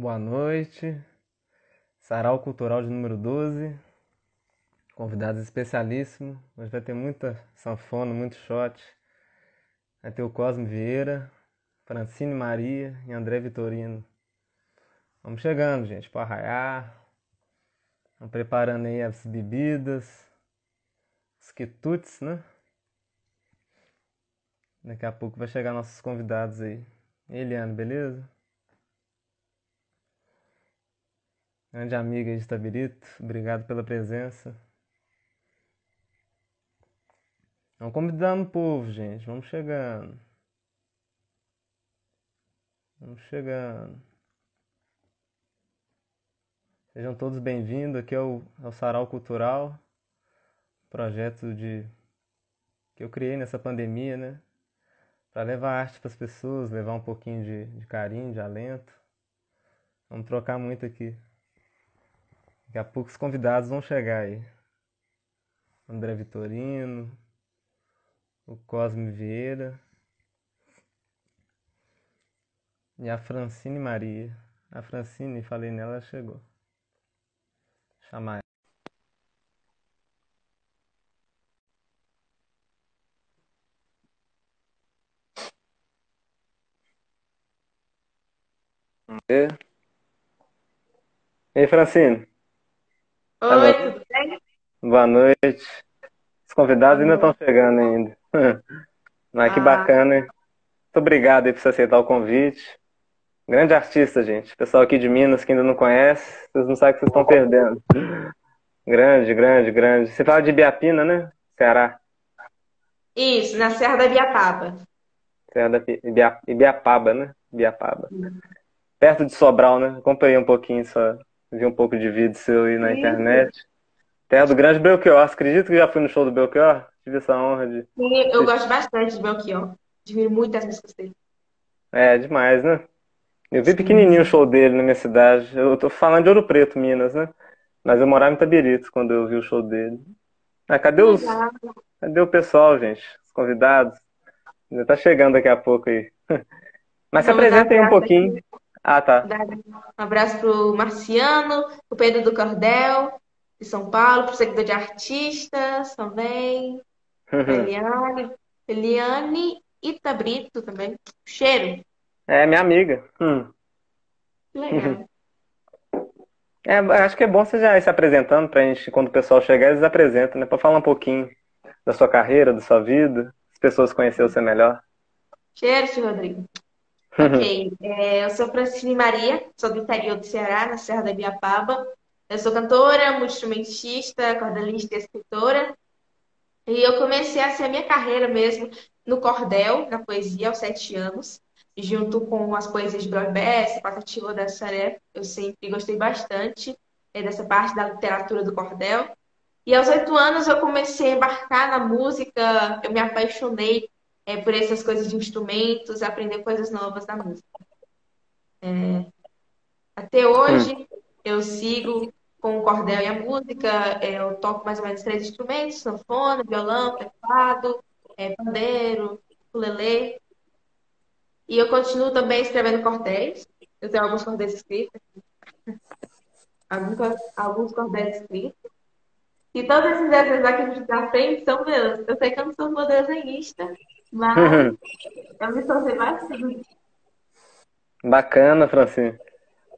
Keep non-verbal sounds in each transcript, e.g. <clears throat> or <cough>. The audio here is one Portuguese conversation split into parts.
Boa noite. Sarau Cultural de número 12. Convidados especialíssimos. Hoje vai ter muita sanfona, muito shot. Vai ter o Cosme Vieira, Francine Maria e André Vitorino. Vamos chegando, gente, para arraiar. Vamos preparando aí as bebidas, os quitutes, né? Daqui a pouco vai chegar nossos convidados aí. Eliane, beleza? Grande amiga de Tabirito, obrigado pela presença. Vamos convidando o povo, gente. Vamos chegando. Vamos chegando. Sejam todos bem-vindos. Aqui é o, é o Sarau Cultural, projeto de que eu criei nessa pandemia, né? Para levar arte para as pessoas, levar um pouquinho de, de carinho, de alento. Vamos trocar muito aqui. Daqui a pouco os convidados vão chegar aí. André Vitorino, o Cosme Vieira e a Francine Maria. A Francine, falei nela, ela chegou. Chamar ela. E aí, Francine? Oi, tudo bem? Boa noite. Os convidados ainda estão chegando ainda. <laughs> Mas que Ah, bacana, hein? Muito obrigado aí por você aceitar o convite. Grande artista, gente. Pessoal aqui de Minas que ainda não conhece, vocês não sabem o que vocês estão perdendo. <laughs> Grande, grande, grande. Você fala de Ibiapina, né? Ceará. isso, na Serra da Biapaba. Serra da Ibia- Ibiapaba, né? Ibiapaba. Perto de Sobral, né? Acompanhei um pouquinho só. Vi um pouco de vídeo seu aí na Isso. internet. Terra do grande Belchior. Você acredita que já fui no show do Belchior? Tive essa honra de. Sim, eu gosto bastante de Belchior. Admiro muito as músicas dele. É, demais, né? Eu vi pequenininho o show dele na minha cidade. Eu tô falando de Ouro Preto, Minas, né? Mas eu morava em Itabirito quando eu vi o show dele. Ah, cadê os, Legal. cadê o pessoal, gente? Os convidados? Ainda tá chegando daqui a pouco aí. <laughs> Mas se Vamos dar apresentem um pouquinho. aqui. Ah, tá. Um abraço pro Marciano, pro Pedro do Cordel, de São Paulo, pro seguidor de artistas também, pra Eliane, Eliane Itabrito também. Cheiro. É, minha amiga. Hum. Legal. <laughs> É, acho que é bom você já ir se apresentando pra gente, quando o pessoal chegar, eles apresentam, né? Pra falar um pouquinho da sua carreira, da sua vida, as pessoas conhecerem você melhor. Cheiro, tio Rodrigo. Ok, é, eu sou Francine Maria, sou do interior do Ceará, na Serra da Biapaba. Eu sou cantora, multi-instrumentista, cordelista e escritora. E eu comecei a ser a minha carreira mesmo no cordel, na poesia, aos sete anos, junto com as poesias de Brod Bessa, Patativa da Saré. Eu sempre gostei bastante eh, dessa parte da literatura do cordel. E aos oito anos eu comecei a embarcar na música, eu me apaixonei eh, por essas coisas de instrumentos, aprender coisas novas da música. Até hoje eu sigo com o cordel e a música, eh, eu toco mais ou menos três instrumentos, sanfona, violão, teclado, eh, pandeiro, ukulele. E eu continuo também escrevendo cordéis. Eu tenho alguns cordéis escritos, <laughs> alguns, alguns cordéis escritos. E todos esses desenhos aqui que a gente tá frente são meus. Eu sei que eu não sou uma desenhista, mas eu me tornei bastante. Bacana, Francine.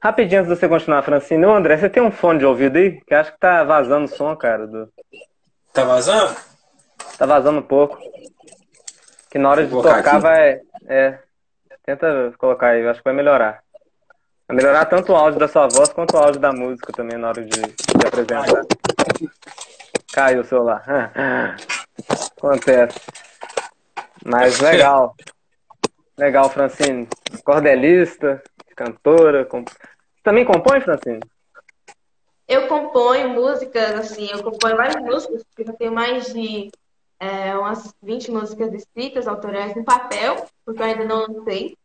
Rapidinho antes de você continuar, Francine. Ô, André, você tem um fone de ouvido aí? Que acho que tá vazando o som, cara. do- Tá vazando? Tá vazando um pouco. Que na hora de Vou colocar tocar aqui. vai. É. Tenta colocar aí, eu acho que vai melhorar. Vai melhorar tanto o áudio da sua voz quanto o áudio da música também na hora de, de apresentar. Caiu o celular. <laughs> Acontece. Mas legal. Legal, Francine. Cordelista, cantora. comp- também compõe, Francine? Eu componho músicas, assim, eu componho várias músicas, porque eu tenho mais de é, umas 20 músicas escritas, autorais no papel, porque eu ainda não lancei.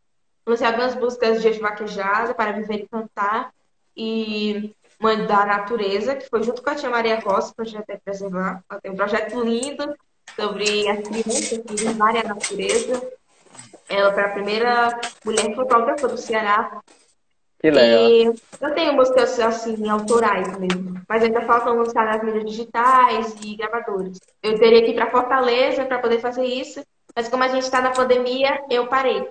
Lancei algumas músicas de vaquejada para viver e cantar, e Mãe da Natureza, que foi junto com a tia Maria Costa, projeto é preservar. Ela tem um projeto lindo sobre as crianças que vivem a natureza. Ela foi a primeira mulher fotógrafa do Ceará Que Que legal. E eu tenho músicas assim, autorais mesmo. Mas ainda faltam lançar nas mídias digitais e gravadores. Eu teria que ir para Fortaleza para poder fazer isso. Mas como a gente está na pandemia, eu parei.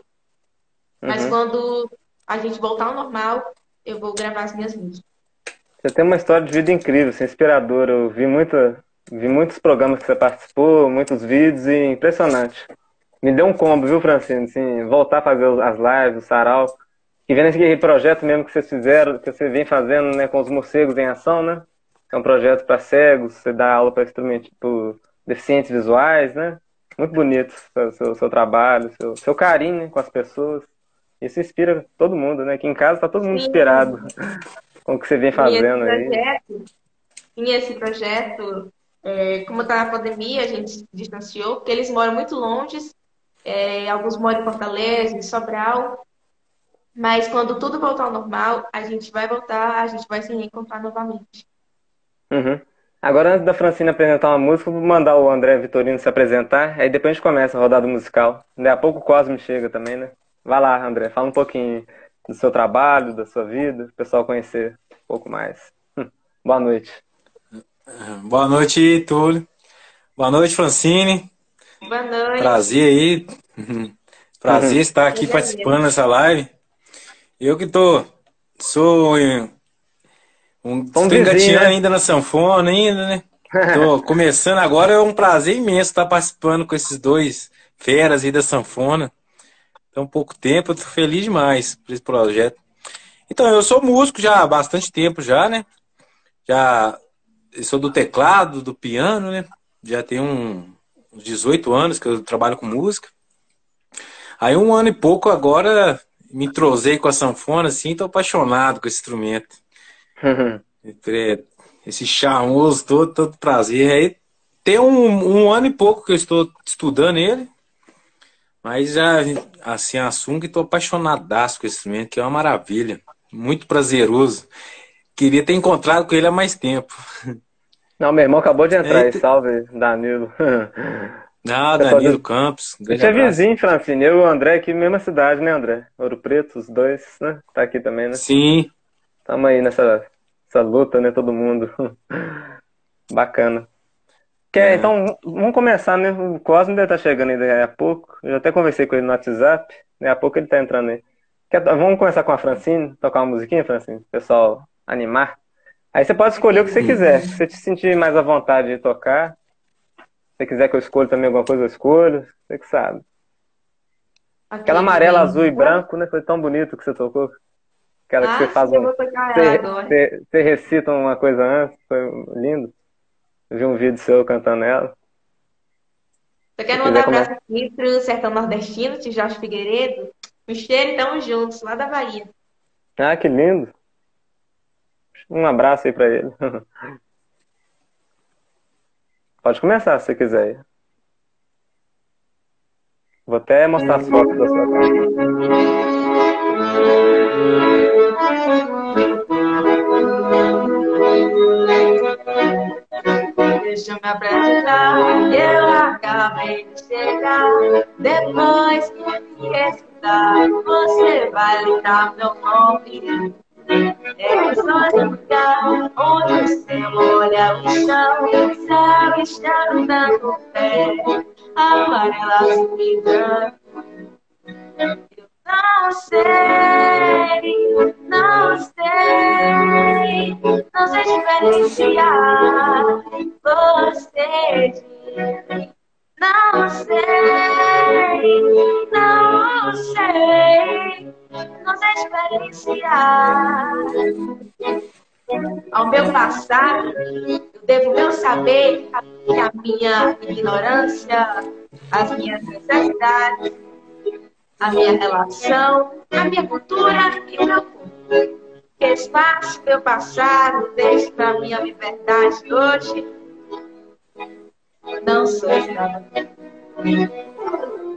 Mas Uhum. quando a gente voltar ao normal, eu vou gravar as minhas músicas. Você tem uma história de vida incrível, assim, inspiradora. Eu vi, muita, vi muitos programas que você participou, muitos vídeos e impressionante. Me deu um combo, viu, Francine? Assim, voltar a fazer as lives, o sarau. E vendo esse projeto mesmo que vocês fizeram, que você vem fazendo né, com os morcegos em ação, né? É um projeto para cegos, você dá aula para instrumentos tipo, deficientes visuais, né? Muito bonito o seu, seu trabalho, seu, seu carinho né, com as pessoas. Isso inspira todo mundo, né? Aqui em casa tá todo mundo Sim. inspirado <laughs> com o que você vem fazendo e esse aí. projeto, e esse projeto, é, como está na pandemia, a gente se distanciou, porque eles moram muito longe, é, alguns moram em Fortaleza, em Sobral, mas quando tudo voltar ao normal, a gente vai voltar, a gente vai se reencontrar novamente. Uhum. Agora, antes da Francine apresentar uma música, vou mandar o André Vitorino se apresentar, aí depois a gente começa a rodada musical. Daí a pouco o Cosme chega também, né? Vai lá, André, fala um pouquinho do seu trabalho, da sua vida, o pessoal conhecer um pouco mais. Hum. Boa noite. Boa noite, Túlio. Boa noite, Francine. Boa noite. Prazer aí. <laughs> Prazer estar aqui Prazer participando dessa live. Eu que tô. Sou. Um, tô Um vizinho, engatinhando né? ainda na sanfona, ainda, né? Tô <laughs> começando agora, é um prazer imenso estar participando com esses dois feras aí da sanfona. Tão pouco tempo, eu tô feliz demais por esse projeto. Então, eu sou músico já há bastante tempo já, né? Já sou do teclado, do piano, né? Já tem um, uns 18 anos que eu trabalho com música. Aí um ano e pouco agora me entrosei com a sanfona, assim, tô apaixonado com esse instrumento. <laughs> Esse charmoso todo, todo prazer. Aí tem um, um ano e pouco que eu estou estudando ele, mas já, assim, assunto que estou apaixonadaço com esse instrumento, que é uma maravilha. Muito prazeroso. Queria ter encontrado com ele há mais tempo. Não, meu irmão acabou de entrar aí, Eita. salve, Danilo. Ah, Danilo do- Campos. Gente é vizinho, Francine. Eu e o André aqui, mesma cidade, né, André? Ouro Preto, os dois, né? Tá aqui também, né? Sim, Tamo aí nessa, nessa luta, né? Todo mundo. <laughs> Bacana. Quer, É. Então, vamos começar, né? O Cosme deve estar chegando aí daqui a pouco. Eu já até conversei com ele no WhatsApp. Daqui a pouco ele tá entrando aí. Quer- vamos começar com a Francine? Tocar uma musiquinha, Francine? Pessoal animar. Aí você pode escolher o que você quiser. Se você te sentir mais à vontade de tocar. Se você quiser que eu escolha também alguma coisa, eu escolho. Você que sabe. Aquela amarela, azul e branco, né? Foi tão bonito que você tocou. Aquela que Ah, você faz sim, eu um. Você, você- você recita uma coisa antes, foi lindo. Eu vi um vídeo seu cantando ela. Eu quero mandar um abraço aqui pro Sertão Nordestino, de Jorge Figueiredo. Cheiro e tamo juntos, lá da Bahia. Ah, que lindo. Um abraço aí pra ele. <laughs> Pode começar se quiser. Vou até mostrar as fotos da sua casa. Deixa eu me apresentar, eu acabei de chegar. Depois que me escutar, você vai lembrar meu nome. É só lugar onde o céu olha o chão, céu está dando pé, amarela, branco. Eu não sei, não sei, não sei diferenciar você de mim. Não sei, não sei, não sei diferenciar. Ao meu passado, eu devo meu saber a minha ignorância, as minhas necessidades, a minha relação, a minha cultura e o meu corpo. Espaço meu passado deixa pra minha liberdade hoje. Não sou escrava.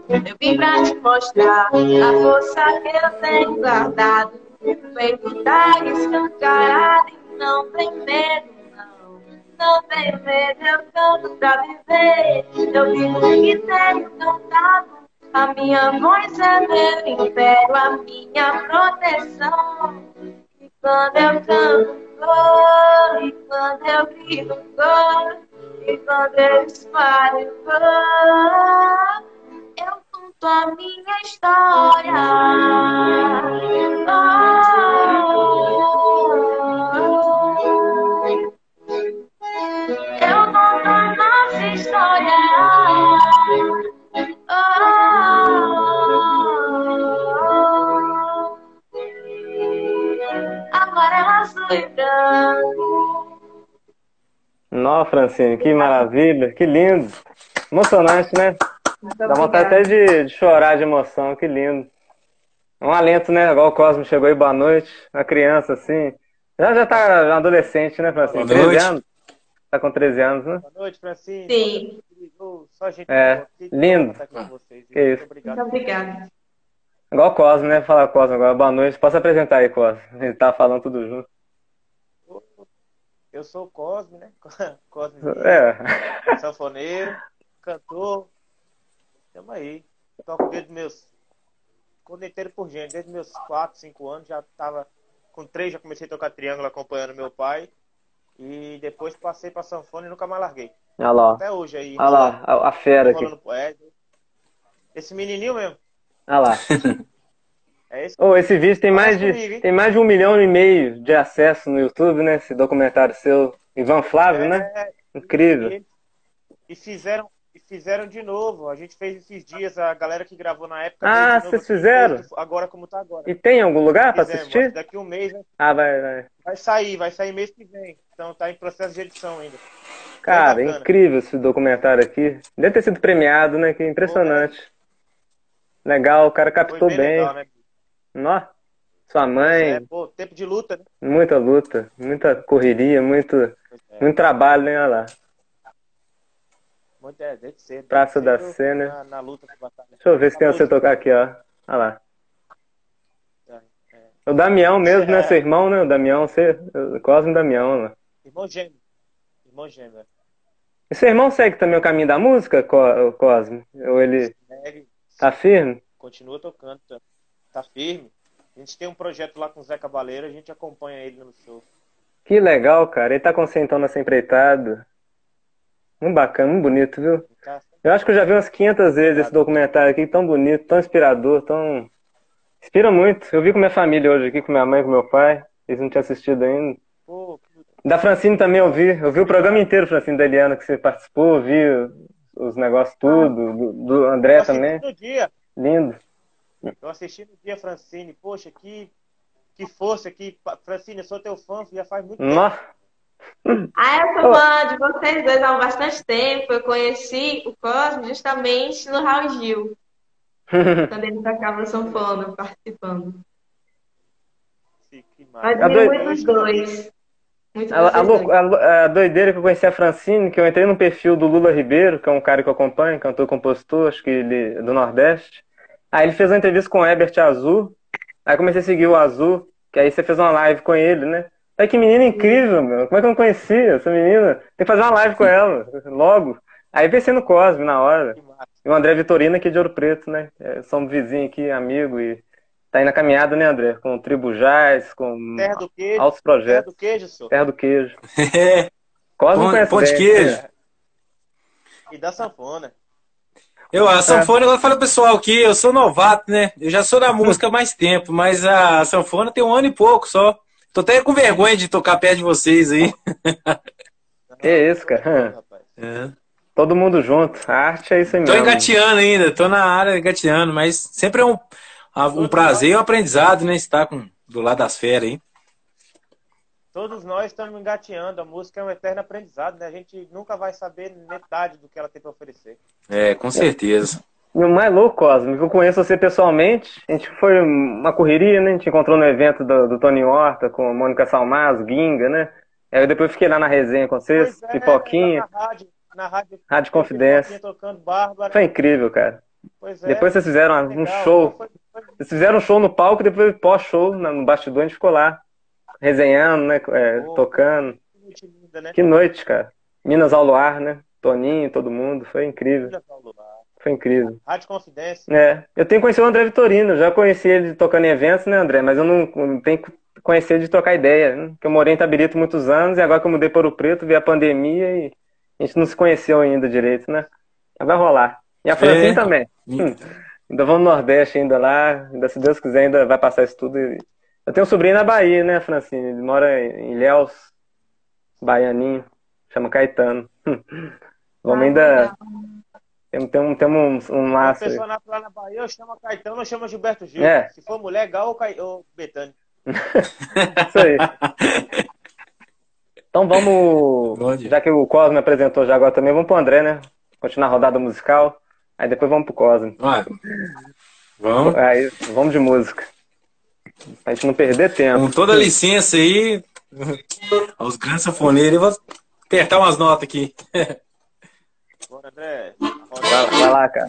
Eu vim pra te mostrar a força que eu tenho guardado. O peito tá escancarado e não tem medo, não. Não tem medo, eu canto pra viver. Eu digo que tenho cantado. A minha voz é meu império, a minha proteção. quando eu canto gol, e quando eu grito gol, e quando eu conto a minha história. Oh, eu conto a nossa história. Amarelo, azul e. Nossa, Francine, que maravilha, que lindo. Emocionante, né? Muito Dá vontade até obrigada. de, de chorar de emoção, que lindo. Um alento, né? Igual o Cosmo chegou aí, boa noite. Uma criança assim. Já já tá adolescente, né, Francine? Boa 13 noite. anos. Tá com 13 anos, né? Boa noite, Francine. Sim. Só gente É, aqui. lindo. Tá vocês. Que Muito isso. obrigado. Muito obrigada. Igual o Cosmo, né? Falar Cosmo agora. Boa noite. Posso apresentar aí, Cosmo? A gente tá falando tudo junto. Eu sou o Cosme, né? <laughs> Cosme, É. sanfoneiro, cantor. Tamo aí. Toco desde meus. Inteiro por gente, desde meus 4, 5 anos, já tava. Com 3 já comecei a tocar triângulo acompanhando meu pai. E depois passei pra sanfona e nunca mais larguei. Olha lá. Até hoje aí. Olha lá, a, a fera aqui. é, esse menininho mesmo. Olha lá. <laughs> É esse. Ô, esse vídeo tem mais, de, comigo, tem mais de um milhão e meio de acessos no YouTube, né? Esse documentário seu. Ivan Flávio, né? É, Incrível. E, e fizeram e fizeram de novo. A gente fez esses dias, a galera que gravou na época. Ah, vocês fizeram? Agora como tá agora. E tem em algum lugar Fizemos, assistir? Daqui um mês né, Ah, vai, vai. vai sair, vai sair mês que vem. Então tá em processo de edição ainda. Cara, bacana. incrível esse documentário aqui. Deve ter sido premiado, né? Que impressionante. Legal, o cara captou bem, bem. legal, né? Nó, sua mãe, É, pô, tempo de luta, né? muita luta, muita correria, muito, é. muito trabalho, né? Olha lá. Muito, é, desde cedo. Praça da Sé, né? Na, na luta de batalha. Deixa eu ver se tem você tocar aqui, ó. Olha lá. É. O Damião mesmo, né? É. Seu irmão, né? O Damião, você, o Cosme Damião, né? Irmão gêmeo. Irmão gêmeo. é. E seu irmão segue também o caminho da música, Co- Cosme? Ou ele Segue, tá firme? continua tocando, tá, tá firme. A gente tem um projeto lá com o Zé Cabaleiro, a gente acompanha ele no show. Que legal, cara. Ele tá concentrando nessa empreitada. Muito bacana, muito bonito, viu? Tá? Eu acho que eu já vi umas 500 vezes esse documentário aqui, tão bonito, tão inspirador, tão. Inspira muito. Eu vi com minha família hoje aqui, com minha mãe, com meu pai. Eles não tinham assistido ainda. Pô, Da Francine também eu vi. Eu vi o programa inteiro, Francine da Eliana, que você participou, eu vi os negócios tudo, do, do André também. no dia, Lindo. Eu assisti no dia, Francine. Poxa, que, que força que Francine, eu sou teu fã, já faz muito tempo. Ah, eu sou fã de vocês dois há bastante tempo. Eu conheci o Cosmo justamente no Raul Gil, <laughs> quando ele tocava sanfona, participando. Que dois- muito os dois. Muito A, a, dois. a- a doideira que eu conheci a Francine, que eu entrei no perfil do Lula Ribeiro, que é um cara que eu acompanho, cantor e compositor, acho que ele é do Nordeste. Aí ele fez uma entrevista com o Herbert Azul. Aí comecei a seguir o Azul, que aí você fez uma live com ele, né? Aí que menina incrível, meu. Como é que eu não conhecia essa menina? Tem que fazer uma live com ela, logo. Aí pensei no Cosme na hora. Que massa. E o André Vitorino aqui de Ouro Preto, né? É, somos vizinhos aqui, amigo, e tá aí na caminhada, né, André? Com o Tribo Jazz, com Terra do queijo. altos Terra projetos. do queijo, senhor. Terra do queijo. É, <laughs> Cosme pão, conhece bem. queijo. E da sanfona. Eu, É. a sanfona, eu falo pro pessoal que eu sou novato, né? Eu já sou da música há mais tempo, mas a sanfona tem um ano e pouco só. Tô até com vergonha de tocar perto de vocês aí. <laughs> Que isso, cara. É. Todo mundo junto. A arte é isso aí Tô mesmo. engateando ainda, tô na área engateando, mas sempre é um, um prazer e um aprendizado, né? Estar com, do lado das feras aí. Todos nós estamos engateando. A música é um eterno aprendizado, né? A gente nunca vai saber metade do que ela tem para oferecer. É, com certeza. E o mais louco, Cosme, que eu conheço você pessoalmente. A gente foi uma correria, né? A gente encontrou no evento do, do Tony Horta com a Mônica Salmazo, Guinga, né? Aí eu depois fiquei lá na resenha com vocês, Pois é, pipoquinha. Na rádio, na rádio, Rádio Confidência. Tocando Bárbara. Foi incrível, cara. Pois é, Depois vocês fizeram um legal. show. Foi- foi- Vocês fizeram um show no palco, depois pós-show, no bastidor, a gente ficou lá, resenhando, né? é, Pô. tocando. muito linda, né? Que noite, cara. Minas ao luar, né? Toninho, todo mundo. Foi incrível. Linda, Paulo. Foi incrível. Rádio Confidência. É, eu tenho conhecido o André Vitorino, já conheci ele tocando em eventos, né, André? Mas eu não, não tenho conhecer, de trocar ideia. Né? Porque eu morei em Tabirito muitos anos e agora que eu mudei para o Preto, vi a pandemia e a gente não se conheceu ainda direito, né? Mas vai rolar. E a Francine é. também. Hum. Ainda vamos no Nordeste ainda lá, ainda se Deus quiser ainda vai passar isso tudo. Eu tenho um sobrinho na Bahia, né, Francine? Ele mora em Ilhéus, baianinho, chama Caetano. <laughs> Vamos ainda... Temos, temos, temos um, um laço. pessoa na, lá na Bahia, eu chamo Caetano, eu chamo Gilberto Gil. É. Se for mulher, Gal ou, Ca... ou Betânia. <laughs> Isso aí. Então vamos. Já que o Cosme apresentou já agora também, vamos pro André, né? Continuar a rodada musical. Aí depois vamos pro Cosme. Vai. Vamos. Aí, vamos de música. Pra gente não perder tempo. Com toda a licença aí, <laughs> aos grandes safoneiros, eu vou apertar umas notas aqui. Bora, André. Vai, vai lá, cara.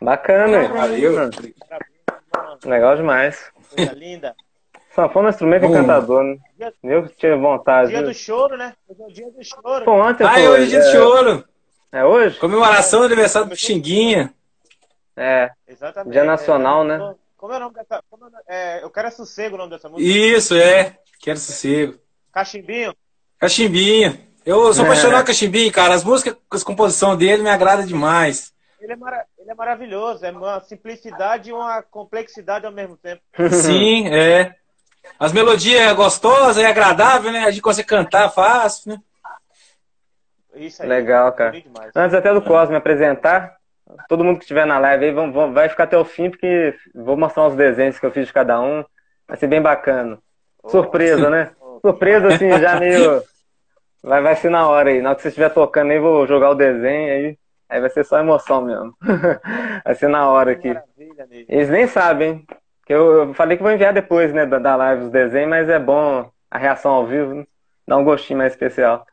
Bacana. Valeu. Legal demais. Coisa linda. Sanfona é um instrumento Bom. encantador, né? Eu que tinha vontade. Dia do choro, né? Hoje é o dia do choro. Pô, ontem ah, foi, hoje é dia do choro. É hoje? Comemoração do aniversário do Xinguinha. É. Exatamente. Dia nacional, é, né? Como é o nome dessa. É, eu quero é sossego o nome dessa música. Isso, é. Quero sossego. Cachimbinho? Cachimbinho. Eu sou é. apaixonado com Cachimbinho, cara. As músicas, as composições dele me agradam demais. Ele é, mara... ele é maravilhoso, é uma simplicidade e uma complexidade ao mesmo tempo. <laughs> Sim, é. As melodias é gostosas, é agradável, né? A gente consegue cantar fácil, né? Isso aí. Legal, cara. Antes até do Cosme apresentar, todo mundo que estiver na live aí vão, vão, vai ficar até o fim, porque vou mostrar os desenhos que eu fiz de cada um. Vai ser bem bacana. Surpresa, oh. né? Surpresa, assim, <laughs> já meio. Vai, vai ser na hora aí. Na hora que você estiver tocando aí, vou jogar o desenho aí. Aí vai ser só emoção mesmo. <laughs> vai ser na hora aqui. Eles nem sabem. Que eu, eu, falei que vou enviar depois, né, da, da live os desenhos, mas é bom a reação ao vivo, né? dá um gostinho mais especial.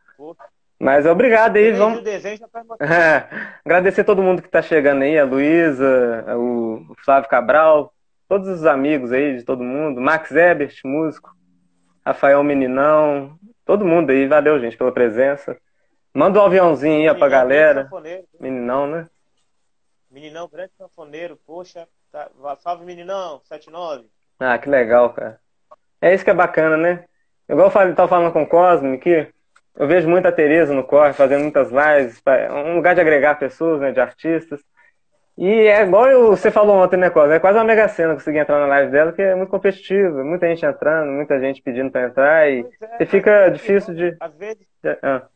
Mas obrigado aí, vamos. É, <laughs> agradecer todo mundo que está chegando aí, a Luísa, o Flávio Cabral, todos os amigos aí de todo mundo, Max Ebert, músico, Rafael Meninão, todo mundo aí, valeu, gente, pela presença. Manda um aviãozinho aí pra galera. Meninão, né? Meninão, grande sanfoneiro, poxa. Tá... Salve, meninão, 79. Ah, que legal, cara. É isso que é bacana, né? Igual eu tava falando com o Cosme aqui, eu vejo muita Tereza no Corre, fazendo muitas lives, um lugar de agregar pessoas, né, de artistas. E é igual eu, você falou ontem, né, Cosme? É quase uma mega cena conseguir entrar na live dela, que é muito competitivo, muita gente entrando, muita gente pedindo para entrar, e é, fica difícil de. Às vezes. Ah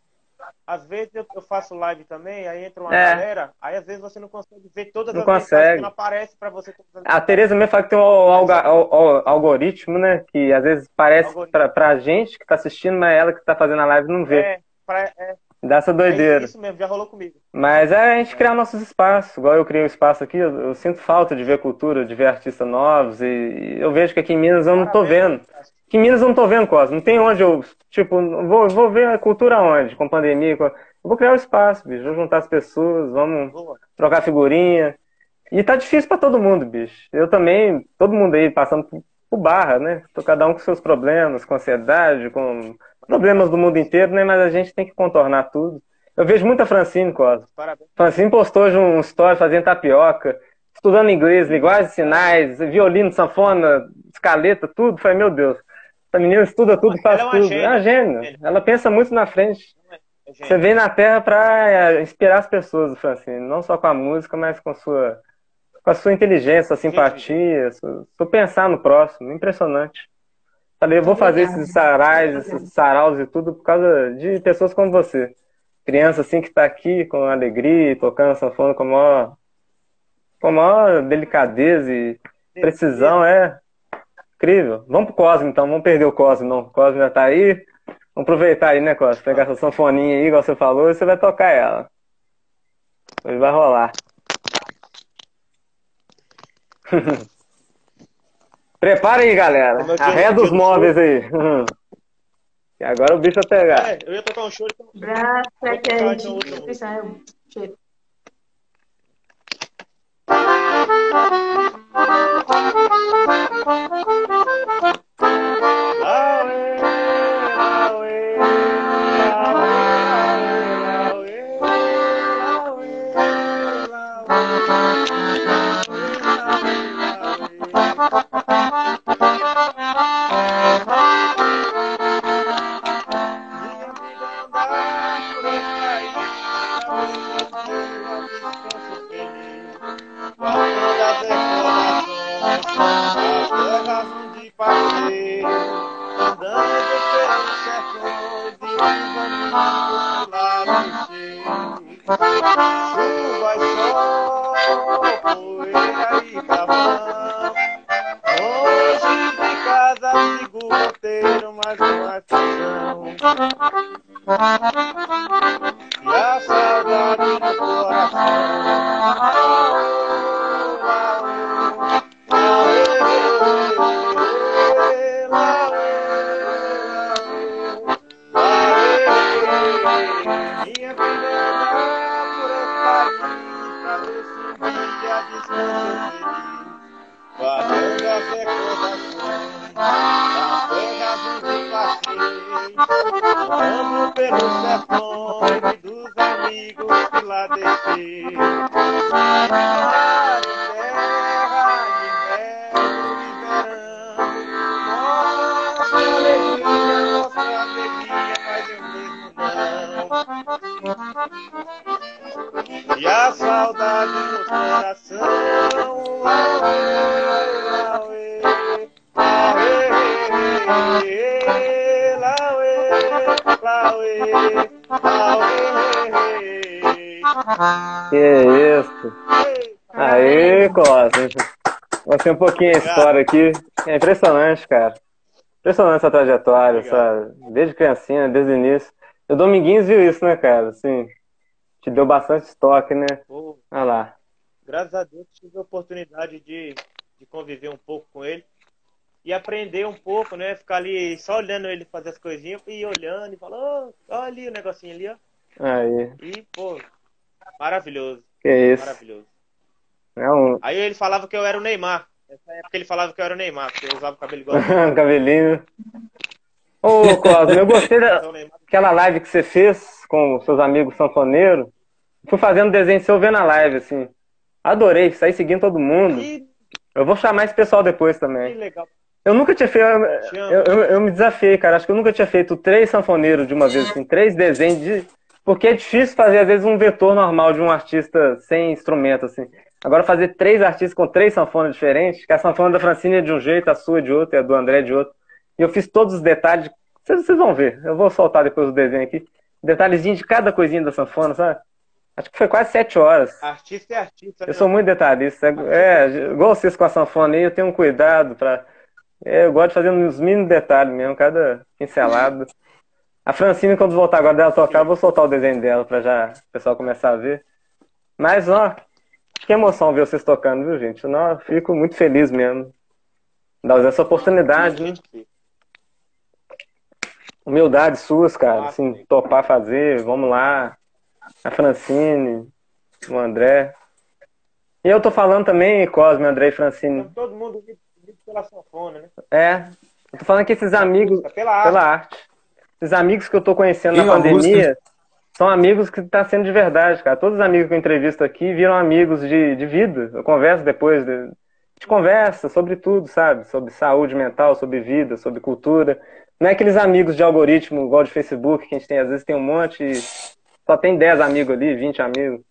às vezes eu, eu, faço live também, aí entra uma é. galera, aí às vezes você não consegue ver todas não as consegue. que não aparece para você. A Tereza mesmo fala que tem um algoritmo, né? Que às vezes parece pra, pra gente que tá assistindo, mas ela que tá fazendo a live não vê. É, pra, é, Dá essa doideira. É isso mesmo, já rolou comigo. Mas é a gente criar nossos espaços. Igual eu criei um espaço aqui, eu, eu sinto falta de ver cultura, de ver artistas novos. E, e eu vejo que aqui em Minas eu não tô vendo. Aqui em Minas eu não tô vendo, Cosmo. Não tem onde eu, tipo, vou, vou ver a cultura onde? Com pandemia. Com... Eu vou criar um espaço, bicho. Vou juntar as pessoas, vamos Boa. trocar figurinha. E tá difícil pra todo mundo, bicho. Eu também, todo mundo aí passando por, barra, né? Tô cada um com seus problemas, com ansiedade, com problemas do mundo inteiro, né? Mas a gente tem que contornar tudo. Eu vejo muita Francine, Cosmo. Parabéns. Francine postou hoje um story fazendo tapioca, estudando inglês, linguagem de sinais, violino, sanfona, escaleta, tudo. Falei, meu Deus, essa menina estuda tudo, faz Ela é tudo. gênia. É uma gênia. Ela pensa muito na frente. É. Você vem na Terra para inspirar as pessoas, Francine, não só com a música, mas com sua, com a sua inteligência, sua simpatia, seu, seu pensar no próximo. Impressionante. Falei, eu vou fazer esses sarais, esses saraus e tudo por causa de pessoas como você. Criança assim que está aqui com alegria, tocando sanfona com a maior, com a maior delicadeza e precisão, é incrível. Vamos pro Cosme então, vamos perder o Cosme não. O Cosme já tá aí. Vamos aproveitar aí, né, Cosme? Pegar essa sanfoninha aí, igual você falou, e você vai tocar ela. Hoje vai rolar. <laughs> Prepara aí, galera. Como é é Arreda dia os do móveis aí. <laughs> E agora o bicho vai pegar. É, eu ia tocar um show então. Pra, pra que a sol, poeira e carvão. Longe de casa sigo o roteiro, mas não estação. oh. Que isso. Aê. Vou ser um pouquinho a história aqui. É impressionante, cara. Impressionante essa trajetória, essa... desde criancinha, desde o início. O Dominguinhos viu isso, né, cara? Assim, te deu bastante toque, né? Pô, Olha lá. graças a Deus tive a oportunidade de, de conviver um pouco com ele e aprender um pouco, né? Ficar ali só olhando ele fazer as coisinhas e olhando e falar, "Ô, olha ali o negocinho ali, ó. Aí, E, pô, maravilhoso, que isso. maravilhoso. É um Aí ele falava que eu era o Neymar. Nessa época ele falava que eu era o Neymar, porque eu usava o cabelo igual. <laughs> cabelinho. Ô, Cosme, eu gostei da, Então, live que você fez com os seus amigos sanfoneiros. Fui fazendo desenho seu vendo a live, assim. Adorei, saí seguindo todo mundo. que, Eu vou chamar esse pessoal depois que também. legal. Eu nunca tinha feito. Eu, eu, eu me desafiei, cara. Acho que eu nunca tinha feito três sanfoneiros de uma vez, assim, três desenhos de. Porque é difícil fazer, às vezes, um vetor normal de um artista sem instrumento, assim. Agora, fazer três artistas com três sanfonas diferentes, que a sanfona da Francine é de um jeito, a sua é de outro, e a do André é de outro. E eu fiz todos os detalhes. Vocês, vocês vão ver. Eu vou soltar depois o desenho aqui. Detalhezinho de cada coisinha da sanfona, sabe? Acho que foi quase sete horas. Artista é artista. Eu né? sou muito detalhista. É, é, igual vocês com a sanfona aí, eu tenho um cuidado pra. é, eu gosto de fazer nos mínimos detalhes mesmo, cada pincelada. <laughs> A Francine, quando voltar agora dela tocar, eu vou soltar o desenho dela pra já o pessoal começar a ver. Mas, ó, que emoção ver vocês tocando, viu, gente? Não, eu fico muito feliz mesmo. Dar essa oportunidade. Né? Humildade suas, cara. Assim, topar fazer, vamos lá. A Francine, o André. E eu tô falando também, Cosme, André e Francine. Todo mundo pela sanfona, né? É. Eu tô falando que esses amigos. Pela arte. Pela arte. Esses amigos que eu tô conhecendo na pandemia são amigos que tá sendo de verdade, cara. Todos os amigos que eu entrevisto aqui viram amigos de, de vida. Eu converso depois. De, de conversa sobre tudo, sabe? Sobre saúde mental, sobre vida, sobre cultura. Não é aqueles amigos de algoritmo, igual de Facebook, que a gente tem, às vezes tem um monte, só tem 10 amigos ali, 20 amigos.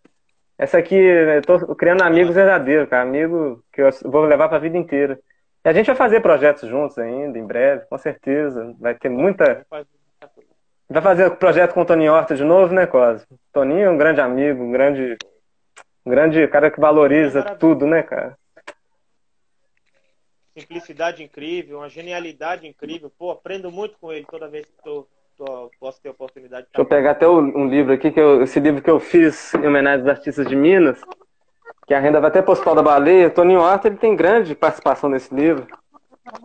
Essa aqui, eu tô criando amigos verdadeiros, cara. Amigo que eu vou levar pra vida inteira. E a gente vai fazer projetos juntos ainda, em breve, com certeza. Vai ter muita. Vai fazer o projeto com o Toninho Horta de novo, né, Cosmo? Toninho é um grande amigo, um grande. Um grande cara que valoriza tudo, né, cara? Simplicidade incrível, uma genialidade incrível. Pô, aprendo muito com ele toda vez que tô, tô posso ter oportunidade. Deixa eu pegar até um livro aqui, que eu, esse livro que eu fiz em homenagem aos artistas de Minas que a renda vai até Hospital da Baleia. Toninho Horta ele tem grande participação nesse livro.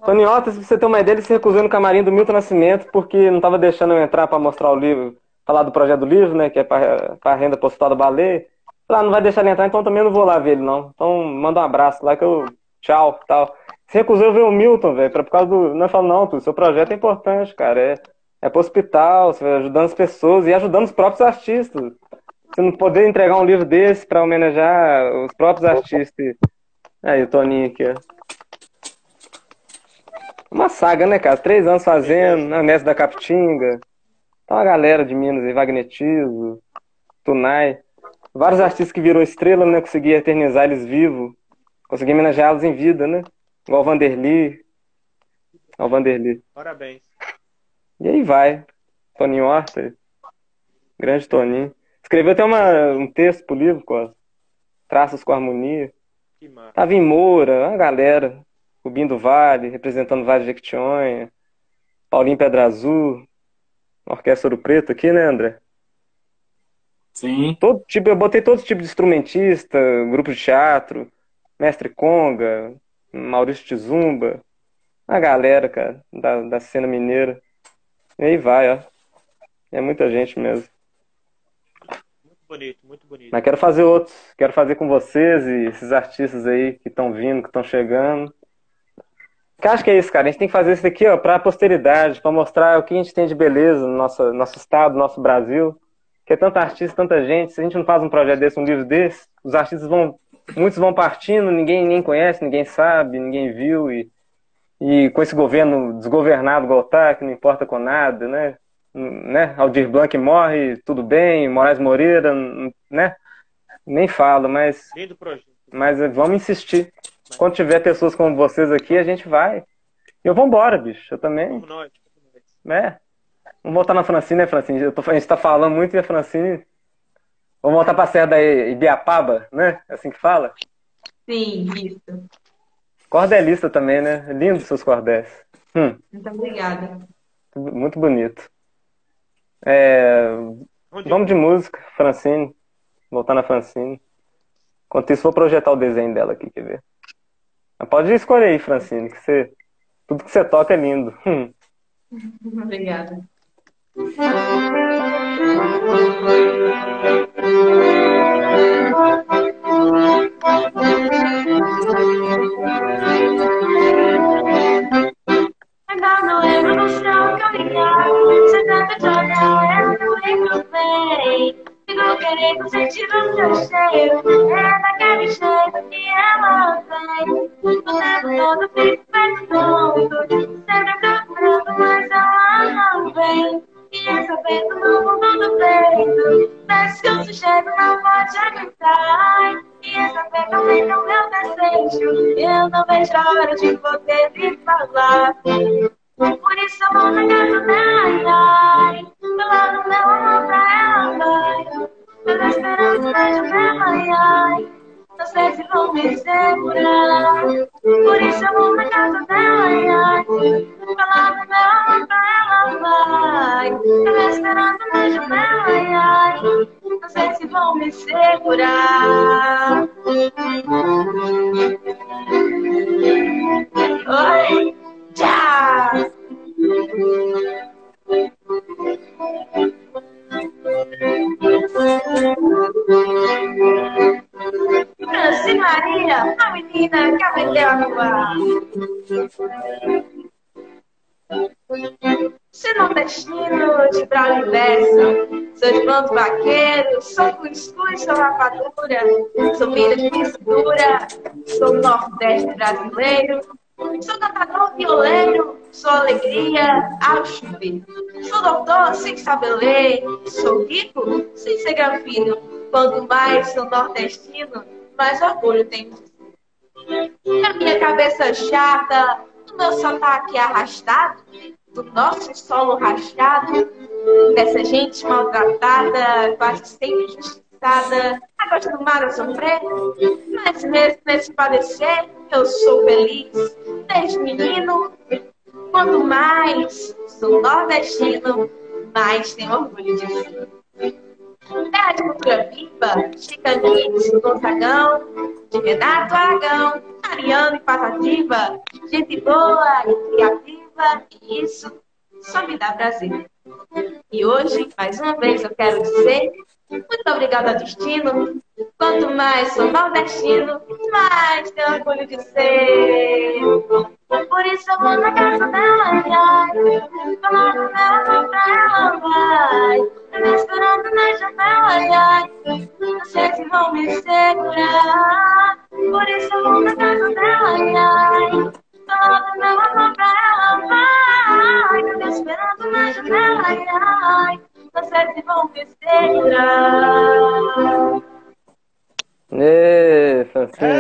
Toninho Horta, se você ter uma ideia, ele se recusou no camarim do Milton Nascimento porque não estava deixando eu entrar para mostrar o livro, falar do projeto do livro, né, que é para a renda para o Hospital da Baleia. Lá, ah, não vai deixar ele entrar, então também não vou lá ver ele, não. Então manda um abraço lá que eu. Tchau, tal. Se recusou ver o Milton, velho, por causa do. Não, eu falo, não, tu, seu projeto é importante, cara. É, é pro hospital, você vai ajudando as pessoas e ajudando os próprios artistas você não poder entregar um livro desse para homenagear os próprios artistas. Aí, o Toninho aqui, ó. Uma saga, né, cara? Três anos fazendo, na Mestre da Capitinga. Tá uma galera de Minas aí, Vagnetizo, Tunai. Vários artistas que virou estrela, né? Consegui eternizar eles vivos. Consegui homenageá-los em vida, né? Igual o Vanderly. Igual o Vanderly. Parabéns. E aí vai. Toninho Horta. Grande Toninho. Escreveu até uma, um texto pro livro, com traços com harmonia. Que massa. Tava em Moura, uma galera. Rubinho do Vale, representando o Vale de Jequitinhonha. Paulinho Pedra Azul. Orquestra Ouro Preto aqui, né, André? Sim. Todo tipo, eu botei todo tipo de instrumentista, grupo de teatro, Mestre Conga, Maurício Tizumba. A galera, cara, da, da cena mineira. E aí vai, ó. É muita gente mesmo bonito, muito bonito. Mas quero fazer outros. Quero fazer com vocês e esses artistas aí que estão vindo, que estão chegando. Que acho que é isso, cara. A gente tem que fazer isso aqui, ó, para a posteridade, para mostrar o que a gente tem de beleza no nosso, nosso estado, no nosso Brasil. Que é tanta artista, tanta gente. Se a gente não faz um projeto desse, um livro desse, os artistas vão. Muitos vão partindo, ninguém nem conhece, ninguém sabe, ninguém viu. E, e com esse governo desgovernado igual tá, que não importa com nada, né? né? Aldir Blanc morre, tudo bem, Moraes Moreira, né? Nem falo, mas. Mas vamos insistir. Quando tiver pessoas como vocês aqui, a gente vai. E eu vou embora, bicho. Eu também. Como nós. É. Vamos voltar na Francine, né, Francine? Tô, a gente tá falando muito e a Francine. Vamos voltar pra Serra da Ibiapaba, né? É assim que fala? Sim, isso. Cordelista também, né? Lindo seus cordéis. Hum. Muito obrigada. Muito bonito. É, vamos de música, Francine. Voltar na Francine. Enquanto isso, vou projetar o desenho dela aqui, quer ver? Pode escolher aí, Francine, que você, tudo que você toca é lindo. Hum. <laughs> <laughs> Obrigada. Ainda no chão caminhar Fico querendo sentir o seu cheiro É daquele jeito que ela tem O tempo todo fico pensando Sempre procurando, mas ela não vem E essa vez no mundo do peito Parece que o sujeito não pode aguentar E essa vez também no meu desejo Eu não vejo a hora de poder me falar por isso eu vou na casa dela, ai. Pela no meu amor pra ela, Toda esperança de remanhar, não sei se vão me segurar. Por isso eu vou na casa dela, ai, palavra dela pra ela vai. Toda esperança de janela, ai, não sei se vão me segurar. Oi, tchau! Franci Maria, a menina que aprendeu a voar. Se não é destino de brau inversa, de bandos vaqueiros, sou cuscuz, sou rapadura, sou filha de mistura, sou nordeste brasileiro, sou cantador violeiro, sou alegria ao chover. Sou doutor sem saber ler, sou rico sem ser granfino. Quanto mais sou nordestino, mais orgulho tenho. Na minha cabeça chata, no meu sotaque arrastado, do nosso solo rachado, dessa gente maltratada, quase sempre injustiçada, acostumada a sofrer, mas mesmo nesse padecer, eu sou feliz, desde menino. Quanto mais sou nordestino, mais tenho orgulho de si. Terra de cultura viva, Chicanite, Gonzagão, de Renato Aragão, Ariano e Patativa, gente boa e criativa, e isso só me dá prazer. E hoje, mais uma vez, eu quero dizer muito obrigada destino. Quanto mais sou nordestino, mais tenho orgulho de ser. Por isso eu vou na casa dela, ai, falando dela pra ela, vai. Me esperando na janela, ai, não sei se vão me segurar. Por isso eu vou na casa dela, ai, falando dela pra ela, vai. Me esperando na janela, ai, não sei se vão segurar. Ê, Francinho.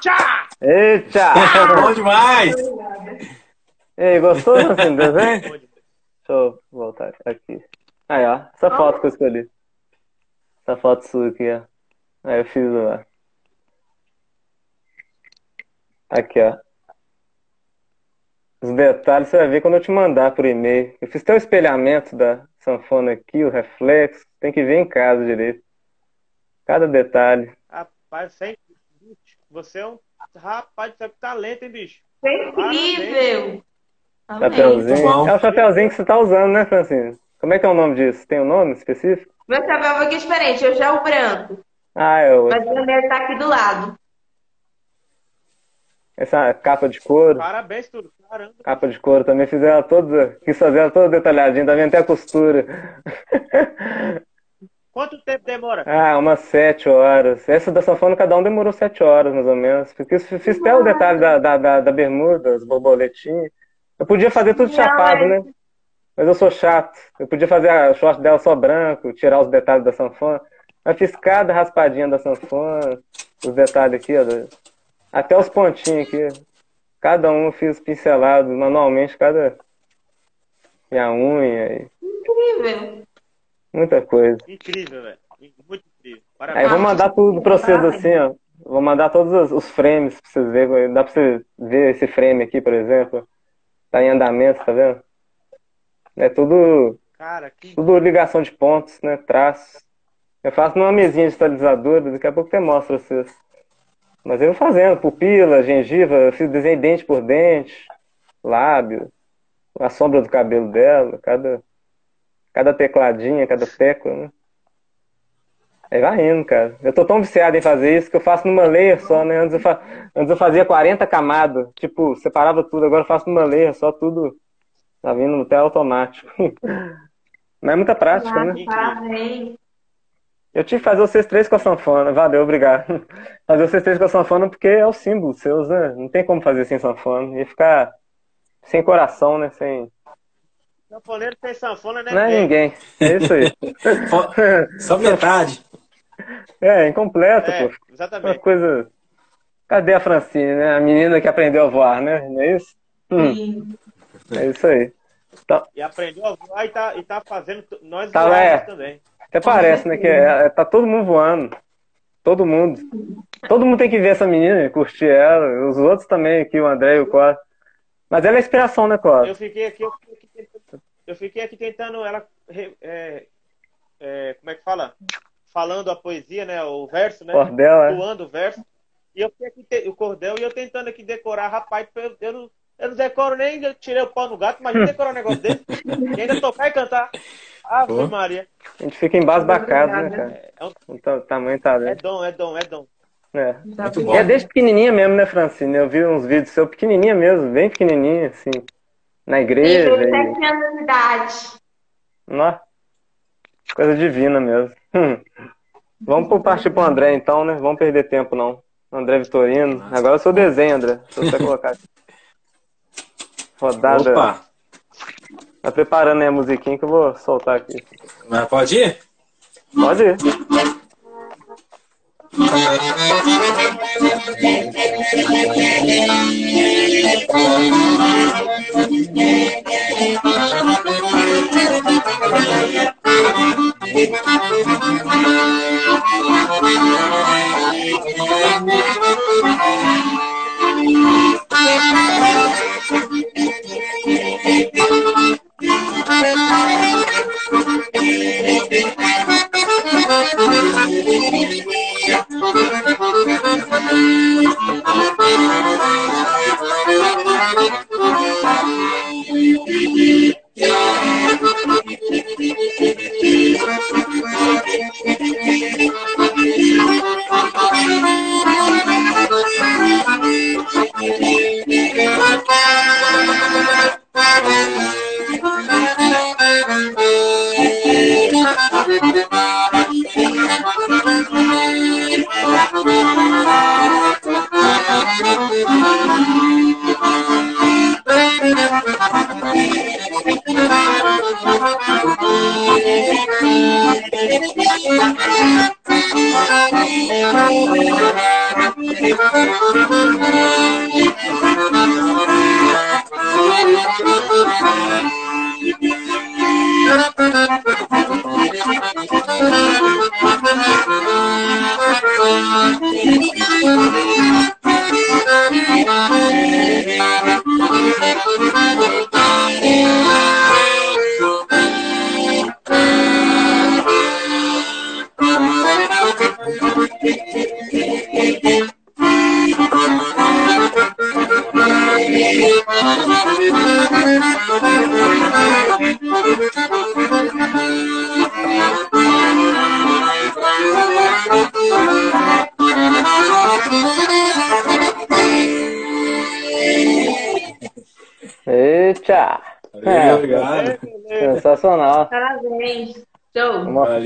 Tchá! Eita! <laughs> Bom demais! Ei, gostou, Francinho, do desenho? Deixa eu voltar aqui. Aí, ó. Essa foto que eu escolhi. Essa foto sua aqui, ó. Aí eu fiz ó. Aqui, ó. Os detalhes você vai ver quando eu te mandar por e-mail. Eu fiz até o espelhamento da sanfona aqui, o reflexo. Tem que ver em casa direito. Cada detalhe. Rapaz, você é Você é um rapaz de talento, hein, bicho? Foi incrível! Amei. Chapeuzinho. bom. É o chapeuzinho que você tá usando, né, Francisco? Como é que é o nome disso? Tem um nome específico? Meu chapéu aqui é diferente, eu já o branco. Ah, é o, Mas o meu tá aqui do lado. Essa capa de couro. Parabéns, tudo. Caramba. Capa de couro também fizeram ela toda. Quis fazer ela toda detalhadinha, vendo até a costura. <laughs> Quanto tempo demora? Ah, umas sete horas. Essa da sanfona, cada um demorou sete horas, mais ou menos. Porque eu fiz até o detalhe da, da, da, da bermuda, as borboletinhas. Eu podia fazer tudo chapado, né? Mas eu sou chato. Eu podia fazer a short dela só branco, tirar os detalhes da sanfona. Mas fiz cada raspadinha da sanfona, os detalhes aqui, ó. Até os pontinhos aqui. Cada um eu fiz pincelado manualmente, cada. Minha unha, e Incrível. muita coisa. Incrível, velho. Muito incrível. Aí eu Parabéns. vou mandar tudo pra vocês assim, ó. Vou mandar todos os- frames pra vocês verem. Dá pra você ver esse frame aqui, por exemplo. Tá em andamento, tá vendo? É tudo, Cara, que tudo ligação de pontos, né? Traços. Eu faço numa mesinha digitalizadora, daqui a pouco até mostro pra vocês. Mas eu fazendo pupila, gengiva, eu fiz desenho dente por dente, lábio, a sombra do cabelo dela, cada, cada tecladinha, cada tecla, né? Aí vai indo, cara. Eu tô tão viciado em fazer isso que eu faço numa layer só, né? Antes eu, fa... Antes eu fazia 40 camadas, tipo, separava tudo, agora eu faço numa layer só, tudo tá vindo até automático. <laughs> Mas é muita prática, né? Parabéns. Eu tive que fazer vocês três com a sanfona. Valeu, obrigado. <laughs> Fazer vocês três com a sanfona porque é o símbolo seus, né? Não tem como fazer sem sanfona. Ia ficar sem coração, né? Sem. sanfoneiro sem sanfona, né? Não é ninguém. É isso aí. Só metade. É, incompleto, É, pô. Uma exatamente. coisa. Cadê a Francine, né? A menina que aprendeu a voar, né? Não é isso? Hum, Sim. é isso aí. E aprendeu a voar e tá, e tá fazendo nós Tá, é. também. Até parece, né? Que é- tá todo mundo voando. Todo mundo. Todo mundo tem que ver essa menina e curtir ela. Os outros também aqui, o André e o Cosme. Mas ela é inspiração, né, Cosme? Eu fiquei aqui, eu fiquei aqui tentando, eu fiquei aqui tentando ela. é, é, como é que fala? Falando a poesia, né? O verso, né? Cordel, é. Doando o verso. E eu fiquei aqui, o cordel, e eu tentando aqui decorar, rapaz, eu, eu não, eu não decoro nem, eu tirei o pau no gato, imagina decorar um negócio desse. E ainda tocar e cantar. Ave Pô. Maria. A gente fica embasbacado, né, cara? É, é um- O ta- tamanho tá é dentro. dom, é dom, é dom. É. Muito E bom. é desde pequenininha mesmo, né, Francine? Eu vi uns vídeos seu pequenininha mesmo, bem pequenininha, assim, na Tem igreja. E... 17 anos de idade. Nó, coisa divina mesmo. Hum. Vamos pro- partir pro André, então, né? Vamos perder tempo, não. André Vitorino. Agora eu sou desenho, André. Se você colocar aqui. Rodada. Opa, Tá preparando aí a musiquinha que eu vou soltar aqui. mas pode ir? Pode ir. <laughs> Thank you. Eita!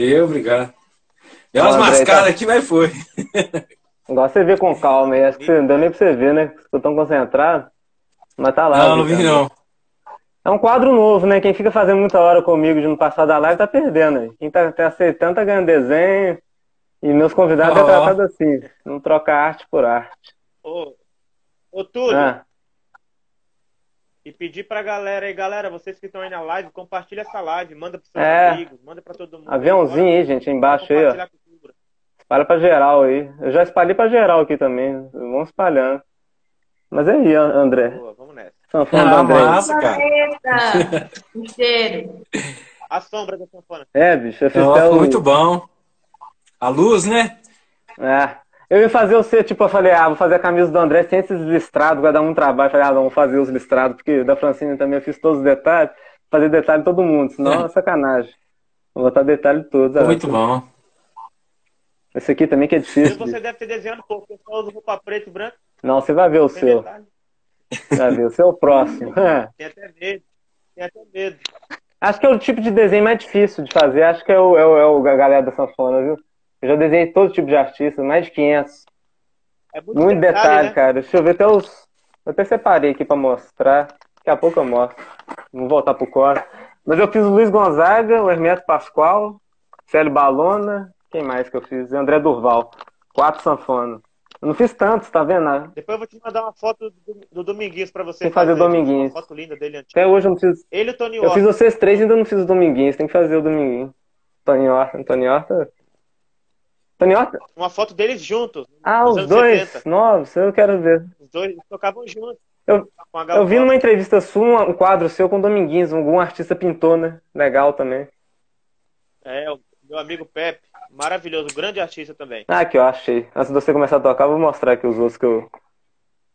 Valeu, obrigado. Deu umas André, mascadas tá- aqui, mas foi. Igual você vê com calma aí. Acho que não deu nem pra você ver, né? Ficou tão concentrado. Mas tá lá. Não, não vi não. É um quadro novo, né? Quem fica fazendo muita hora comigo de não passar da live tá perdendo. Quem tá, tá aceitando tá ganhando desenho. E meus convidados é Ó. tratado assim. Não troca arte por arte. Ô, ô Túlio, Ah, e pedir pra galera aí, galera, vocês que estão aí na live, compartilha essa live, manda pros seus É. amigos, manda pra todo mundo. aviãozinho aí, gente, embaixo aí, ó. Espalha pra geral aí. Eu já espalhei pra geral aqui também. Vamos espalhando. Mas é aí, André. Boa, vamos nessa. Sanfona Ah, André. massa, cara. Cheiro. A sombra da sanfona. É, bicho, eu fiz ficou o... muito bom. A luz, né? É. Eu ia fazer o C, tipo, eu falei, ah, vou fazer a camisa do André sem esses listrados, vai dar muito trabalho. Eu falei, ah, não, vou fazer os listrados, porque da Francine também eu fiz todos os detalhes. Fazer detalhe todo mundo, senão é sacanagem. Vou botar detalhe todos. Ficou ó. muito bom. Esse aqui também que é difícil. você bicho. deve ter desenhado pouco, porque só usa roupa preta e branca, Não, você vai ver o tem seu. detalhe. Vai ver, o seu é o próximo. É. Tem <laughs> até medo. Tem até medo. Acho que é o tipo de desenho mais difícil de fazer. Acho que é o, é o, é o a galera da sanfona, viu? Eu já desenhei todo tipo de artista, mais de 500. É muito, Muito detalhe, né? cara. Deixa eu ver até os. Eu até separei aqui pra mostrar. Daqui a pouco eu mostro. Vou voltar pro core. Mas eu fiz o Luiz Gonzaga, o Hermeto Pascoal, Célio Balona. Quem mais que eu fiz? André Durval. Quatro sanfonas. Eu não fiz tantos, tá vendo? Depois eu vou te mandar uma foto do, do Dominguinhos pra você Tem que fazer o fazer. Dominguinhos. Uma foto linda dele antigo. Até hoje eu não fiz. Ele e o Tony Eu Horta. fiz vocês três e ainda não fiz o Dominguinhos. Tem que fazer o Dominguinho. Tony Horta. Tony Horta. Uma foto deles juntos. Ah, os dois. 70. Nossa, eu quero ver. Os dois tocavam juntos. Eu- Eu vi numa entrevista sua um quadro seu com o Dominguinhos, algum artista pintou, né? Legal também. É, o meu amigo Pepe. Maravilhoso, grande artista também. Ah, aqui, ó, achei. Antes de você começar a tocar, eu vou mostrar aqui os outros que eu,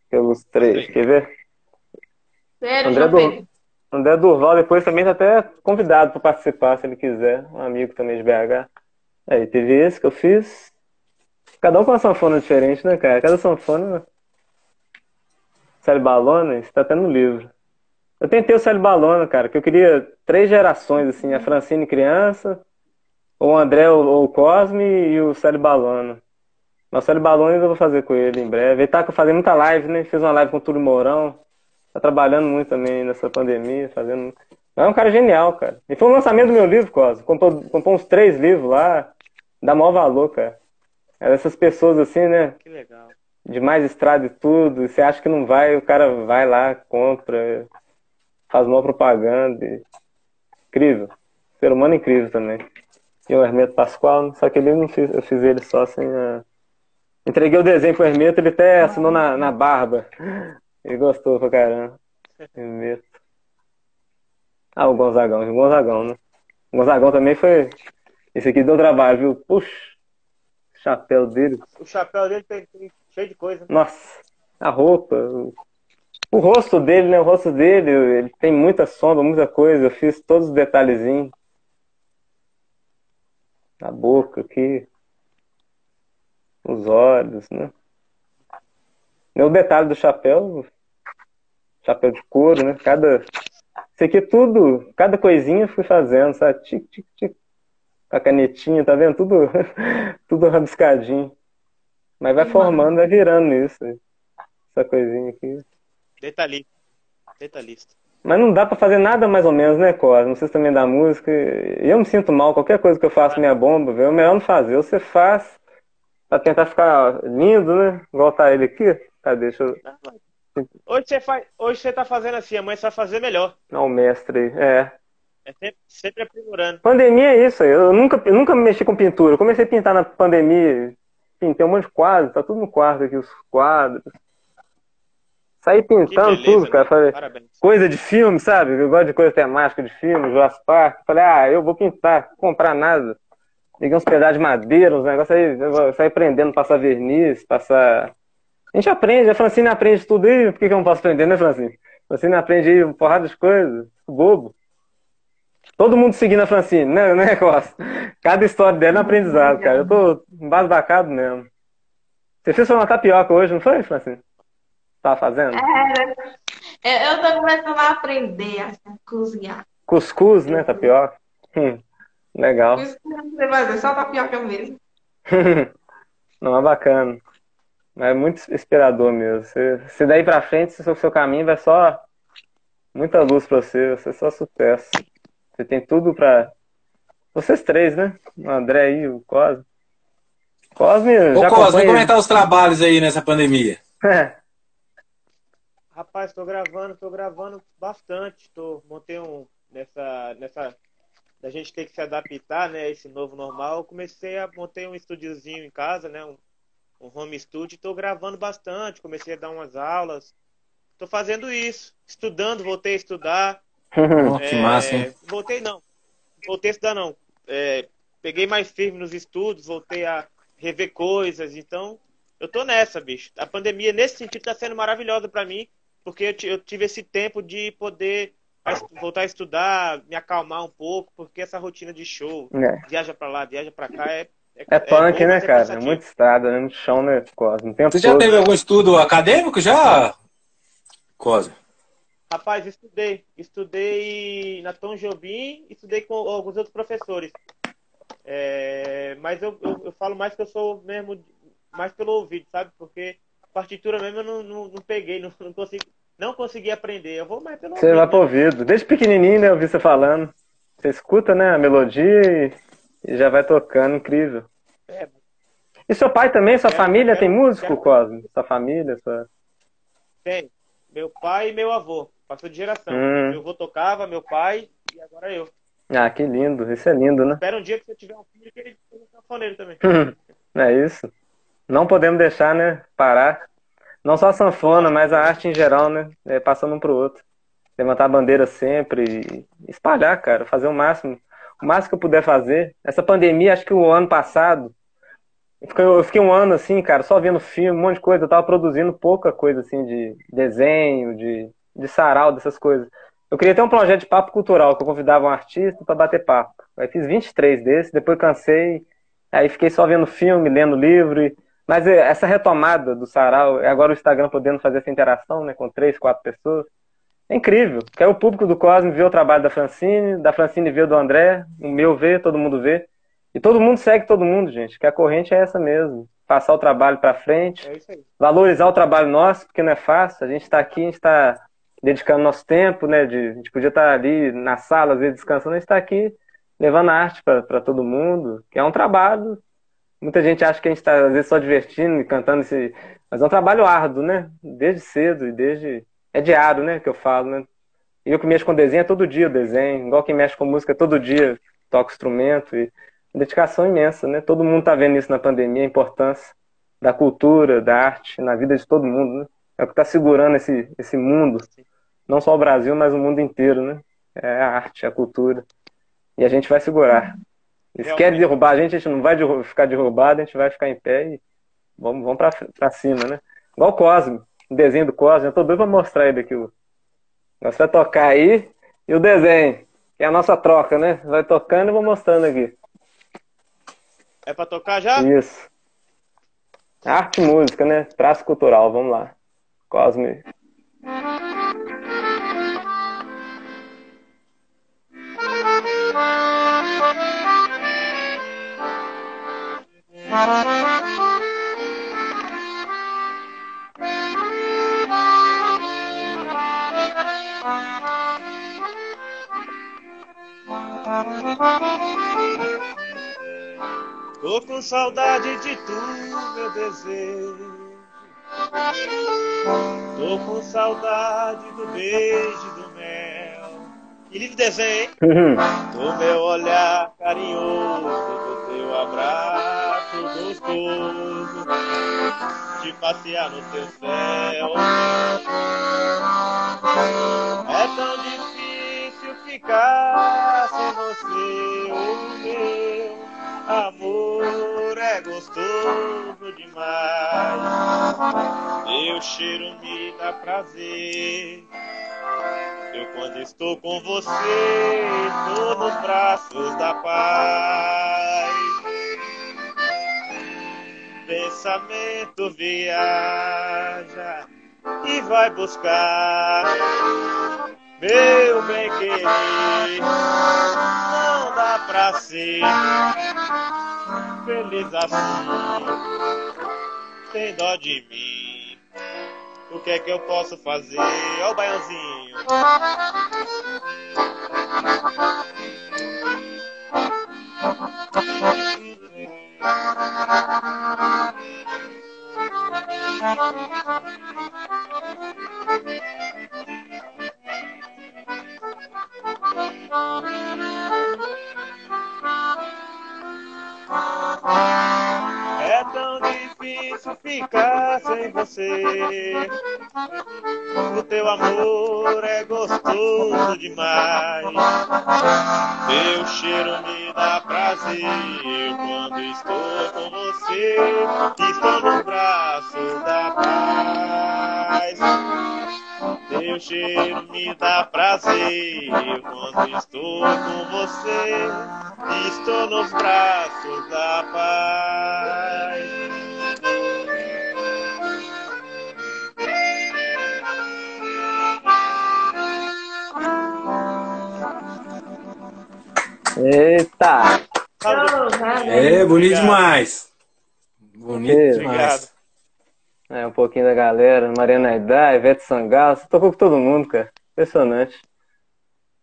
que eu ilustrei. Mostrei. Quer ver? Sério, André Dur-. André Durval depois também tá até convidado para participar, se ele quiser. Um amigo também de BH. Aí, teve esse que eu fiz. Cada um com uma sanfona diferente, né, cara? Cada sanfona. Célio Balona, isso tá até no livro. Eu tentei o Célio Balona, cara, que eu queria três gerações, assim, a Francine criança, o André ou o Cosme e o Célio Balona. Mas o Célio Balona eu vou fazer com ele em breve. Ele tá fazendo muita live, né? Fez uma live com o Túlio Mourão. Tá trabalhando muito também nessa pandemia, fazendo. Mas é um cara genial, cara. E foi o lançamento do meu livro, Cosme. Comprou, comprou uns três livros lá. Dá maior valor, cara. É dessas pessoas assim, né? Que legal. De mais estrada e tudo. Você acha que não vai, o cara vai lá, compra, faz uma propaganda. E... Incrível. Ser humano incrível também. E o Hermeto Pascoal, só que ele não fiz, eu fiz ele só sem a. Entreguei o desenho pro Hermeto, ele até assinou na, na barba. Ele gostou pra caramba. Hermeto. Ah, o Gonzagão, o Gonzagão, né? O Gonzagão também foi. Esse aqui deu trabalho, viu? Puxa, o chapéu dele. O chapéu dele tem, tem cheio de coisa. Nossa, a roupa, o, o rosto dele, né? O rosto dele, ele tem muita sombra, muita coisa. Eu fiz todos os detalhezinhos. A boca aqui. Os olhos, né? O detalhe do chapéu, chapéu de couro, né? Cada. Isso aqui tudo, cada coisinha eu fui fazendo, sabe? Tic, tic, tic. A canetinha, tá vendo? Tudo, <laughs> tudo rabiscadinho. Mas vai formando, vai virando isso. Essa coisinha aqui. Detalhista. Detalhista. Mas não dá pra fazer nada mais ou menos, né, Cos? Não sei se também da música. Eu me sinto mal, qualquer coisa que eu faço minha bomba, viu? é melhor não fazer. Você faz pra tentar ficar lindo, né? Igual tá ele aqui. Cadê? Deixa eu. Hoje você, faz, hoje você tá fazendo assim, amanhã você vai fazer melhor. Não, mestre. É. É sempre, sempre aprimorando. Pandemia é isso aí. Eu nunca, eu nunca mexi com pintura. Eu comecei a pintar na pandemia. Pintei um monte de quadros, tá tudo no quarto aqui, os quadros. Saí pintando beleza, tudo, cara. né? Falei, Parabéns. coisa de filme, sabe? Eu gosto de coisa temática de filme, Jurassic Park. Falei, ah, eu vou pintar, comprar nada. Liguei uns pedaços de madeira, uns negócios aí, sair aprendendo, passar verniz, passar. A gente aprende, a Francine aprende tudo aí, por que, que eu não posso aprender, né, Francine? A Francine aprende aí porrada de coisas, bobo. Todo mundo seguindo a Francine, né, né, Costa? Cada história dela é um aprendizado, cara. Eu tô embasbacado mesmo. Você fez uma tapioca hoje, não foi, Francine? Tava fazendo? É, eu tô começando a aprender a cozinhar. Cuscuz, né, tapioca? Hum, legal. Não sei fazer, só tapioca mesmo. <laughs> Não, é bacana. Mas é muito inspirador mesmo. Você, se daí pra frente, o seu, seu caminho vai só muita luz pra você, você é só sucesso. Você tem tudo pra. Vocês três, né? O André aí, o Cosme. Cosme, Ô, já Cosme, acompanha... como é tá os trabalhos aí nessa pandemia? É. Rapaz, tô gravando, tô gravando bastante. Tô, montei um. Nessa. nessa da gente ter que se adaptar, né? a Esse novo normal. Eu comecei a. Montei um estúdiozinho em casa, né? Um, um home studio. Tô gravando bastante. Comecei a dar umas aulas. Tô fazendo isso. Estudando, voltei a estudar. <laughs> Que É, massa, hein? Voltei não. Voltei a estudar não. É, peguei mais firme nos estudos, voltei a rever coisas. Então, eu tô nessa, bicho. A pandemia, nesse sentido, tá sendo maravilhosa pra mim, porque eu, eu tive esse tempo de poder voltar a estudar, me acalmar um pouco, porque essa rotina de show, É. viaja pra lá, viaja pra cá, é. É punk, bom, né, mas é cara? É muito estrada, né? Muito chão, né, Cosme? O tempo Você já todo. teve algum estudo acadêmico já, Cosme? Rapaz, estudei. Estudei na Tom Jobim, estudei com alguns outros professores. É, mas eu, eu, eu falo mais que eu sou mesmo mais pelo ouvido, sabe? Porque partitura mesmo eu não, não, não peguei, não, não, consegui, não consegui aprender. Eu vou mais pelo Você ouvido. vai pro né? ouvido. Desde pequenininho, né? Eu vi você falando. Você escuta, né? A melodia e, e já vai tocando. Incrível. É. E seu pai também? Sua Quero- família quero- tem músico, quero- Cosme? Sua família? Sua... Tem. Meu pai e meu avô. Passou de geração. Hum. Meu avô tocava, meu pai e agora eu. Ah, que lindo. Isso é lindo, né? Espero um dia que eu tiver um filho que ele seja sanfoneiro também. <laughs> É isso. Não podemos deixar, né? Parar. Não só a sanfona, mas a arte em geral, né? É, passando um pro outro. Levantar a bandeira sempre e espalhar, cara. Fazer o máximo. O máximo que eu puder fazer. Essa pandemia, acho que o ano passado. Eu fiquei, eu fiquei um ano assim, cara, só vendo filme, um monte de coisa. Eu tava produzindo pouca coisa, assim, de desenho, de, de sarau, dessas coisas. Eu queria ter um projeto de papo cultural, que eu convidava um artista para bater papo. Aí fiz 23 desses, depois cansei. Aí fiquei só vendo filme, lendo livro. E... Mas é, essa retomada do sarau, agora o Instagram podendo fazer essa interação né, com três, quatro pessoas, é incrível. Que é o público do Cosme ver o trabalho da Francine, da Francine ver o do André, o meu ver, todo mundo vê. E todo mundo segue todo mundo, gente. Que a corrente é essa mesmo. Passar o trabalho para frente, É isso aí. valorizar o trabalho nosso, porque não é fácil. A gente está aqui, a gente está dedicando nosso tempo, né? De, a gente podia estar ali na sala, às vezes descansando, a gente está aqui levando arte para todo mundo, que é um trabalho. Muita gente acha que a gente está, às vezes, só divertindo e cantando esse. Mas é um trabalho árduo, né? Desde cedo e desde. É diário, né? Que eu falo, né? E eu que mexo com desenho é todo dia o desenho, igual quem mexe com música é todo dia toca instrumento e dedicação imensa, né? Todo mundo tá vendo isso na pandemia, a importância da cultura, da arte na vida de todo mundo, né? É o que está segurando esse, esse mundo, não só o Brasil, mas o mundo inteiro, né? É a arte, a cultura. E a gente vai segurar. Realmente. querem derrubar a gente, a gente não vai ficar derrubado, a gente vai ficar em pé e vamos, vamos pra, pra cima, né? Igual o Cosme, o desenho do Cosme, eu tô doido pra mostrar ele aqui. Nós vai tocar aí e o desenho, que é a nossa troca, né? Vai tocando e vou mostrando aqui. É pra tocar já? Isso. Arte e música, né? Praça cultural, vamos lá. Cosme. Tô com saudade de tu, meu desejo. Tô com saudade do beijo do mel. Que lindo desenho, hein? Do meu olhar carinhoso, do teu abraço gostoso, de passear no teu céu. É tão difícil ficar sem você, o meu amor é gostoso demais. Teu cheiro me dá prazer. Eu quando estou com você, estou nos braços da paz. Pensamento viaja e vai buscar meu bem querer. Não dá pra ser feliz assim, sem dó de mim. O que é que eu posso fazer? Ó o baiãozinho. É tão difícil ficar sem você. O teu amor é gostoso demais. Teu cheiro me dá prazer quando estou com você. Estou no braço da paz. Teu cheiro me dá prazer quando estou com você. Estou nos braços da paz. Eita! É, bonito demais. Bonito Obrigado. demais. É, um pouquinho da galera. Mariana Aidá, Ivete Sangalo. Você tocou com todo mundo, cara. Impressionante.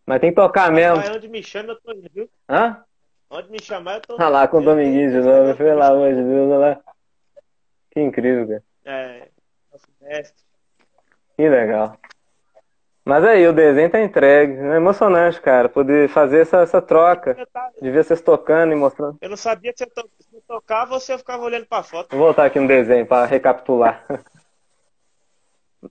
Mas tem que tocar mesmo. Mas onde me chama, eu tô indo, viu? Hã? Onde me chamar, eu tô Olha lá com o Dominguinho de novo. Pelo amor de Deus, olha lá. Que incrível, cara. É, nosso mestre. Que legal. Mas aí, o desenho tá entregue. É emocionante, cara, poder fazer essa, essa troca. De ver vocês tocando e mostrando. eu não sabia se eu, to... se tocava eu ficava olhando pra foto. Vou voltar aqui no desenho para recapitular. <laughs>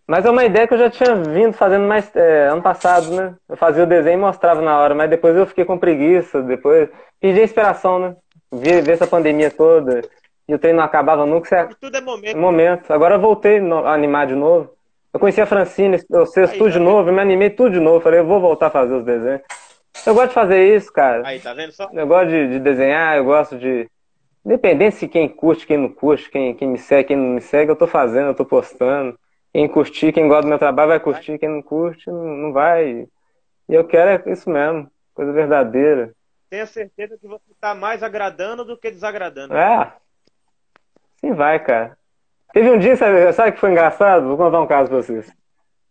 Mas é uma ideia que eu já tinha vindo fazendo mais é, ano passado, né? Eu fazia o desenho e mostrava na hora, mas depois eu fiquei com preguiça, depois perdi a inspiração, né? Vi, vi essa pandemia toda e o treino não acabava nunca, você E tudo é momento. momento. Agora eu voltei a animar de novo. Eu conheci a Francine, vocês Aí, tudo tá de vendo? novo, eu me animei tudo de novo. Falei, eu vou voltar a fazer os desenhos. Eu gosto de fazer isso, cara. Aí, tá vendo só? Eu gosto de, de desenhar, eu gosto de, Independente se quem curte, quem não curte, quem, quem me segue, quem não me segue, eu tô fazendo, eu tô postando. Quem curtir, quem gosta do meu trabalho vai curtir, quem não curte, não, não vai. E eu quero é isso mesmo, coisa verdadeira. Tenha certeza que você tá mais agradando do que desagradando. É. Sim vai, cara. Teve um dia, sabe, sabe que foi engraçado? Vou contar um caso pra vocês.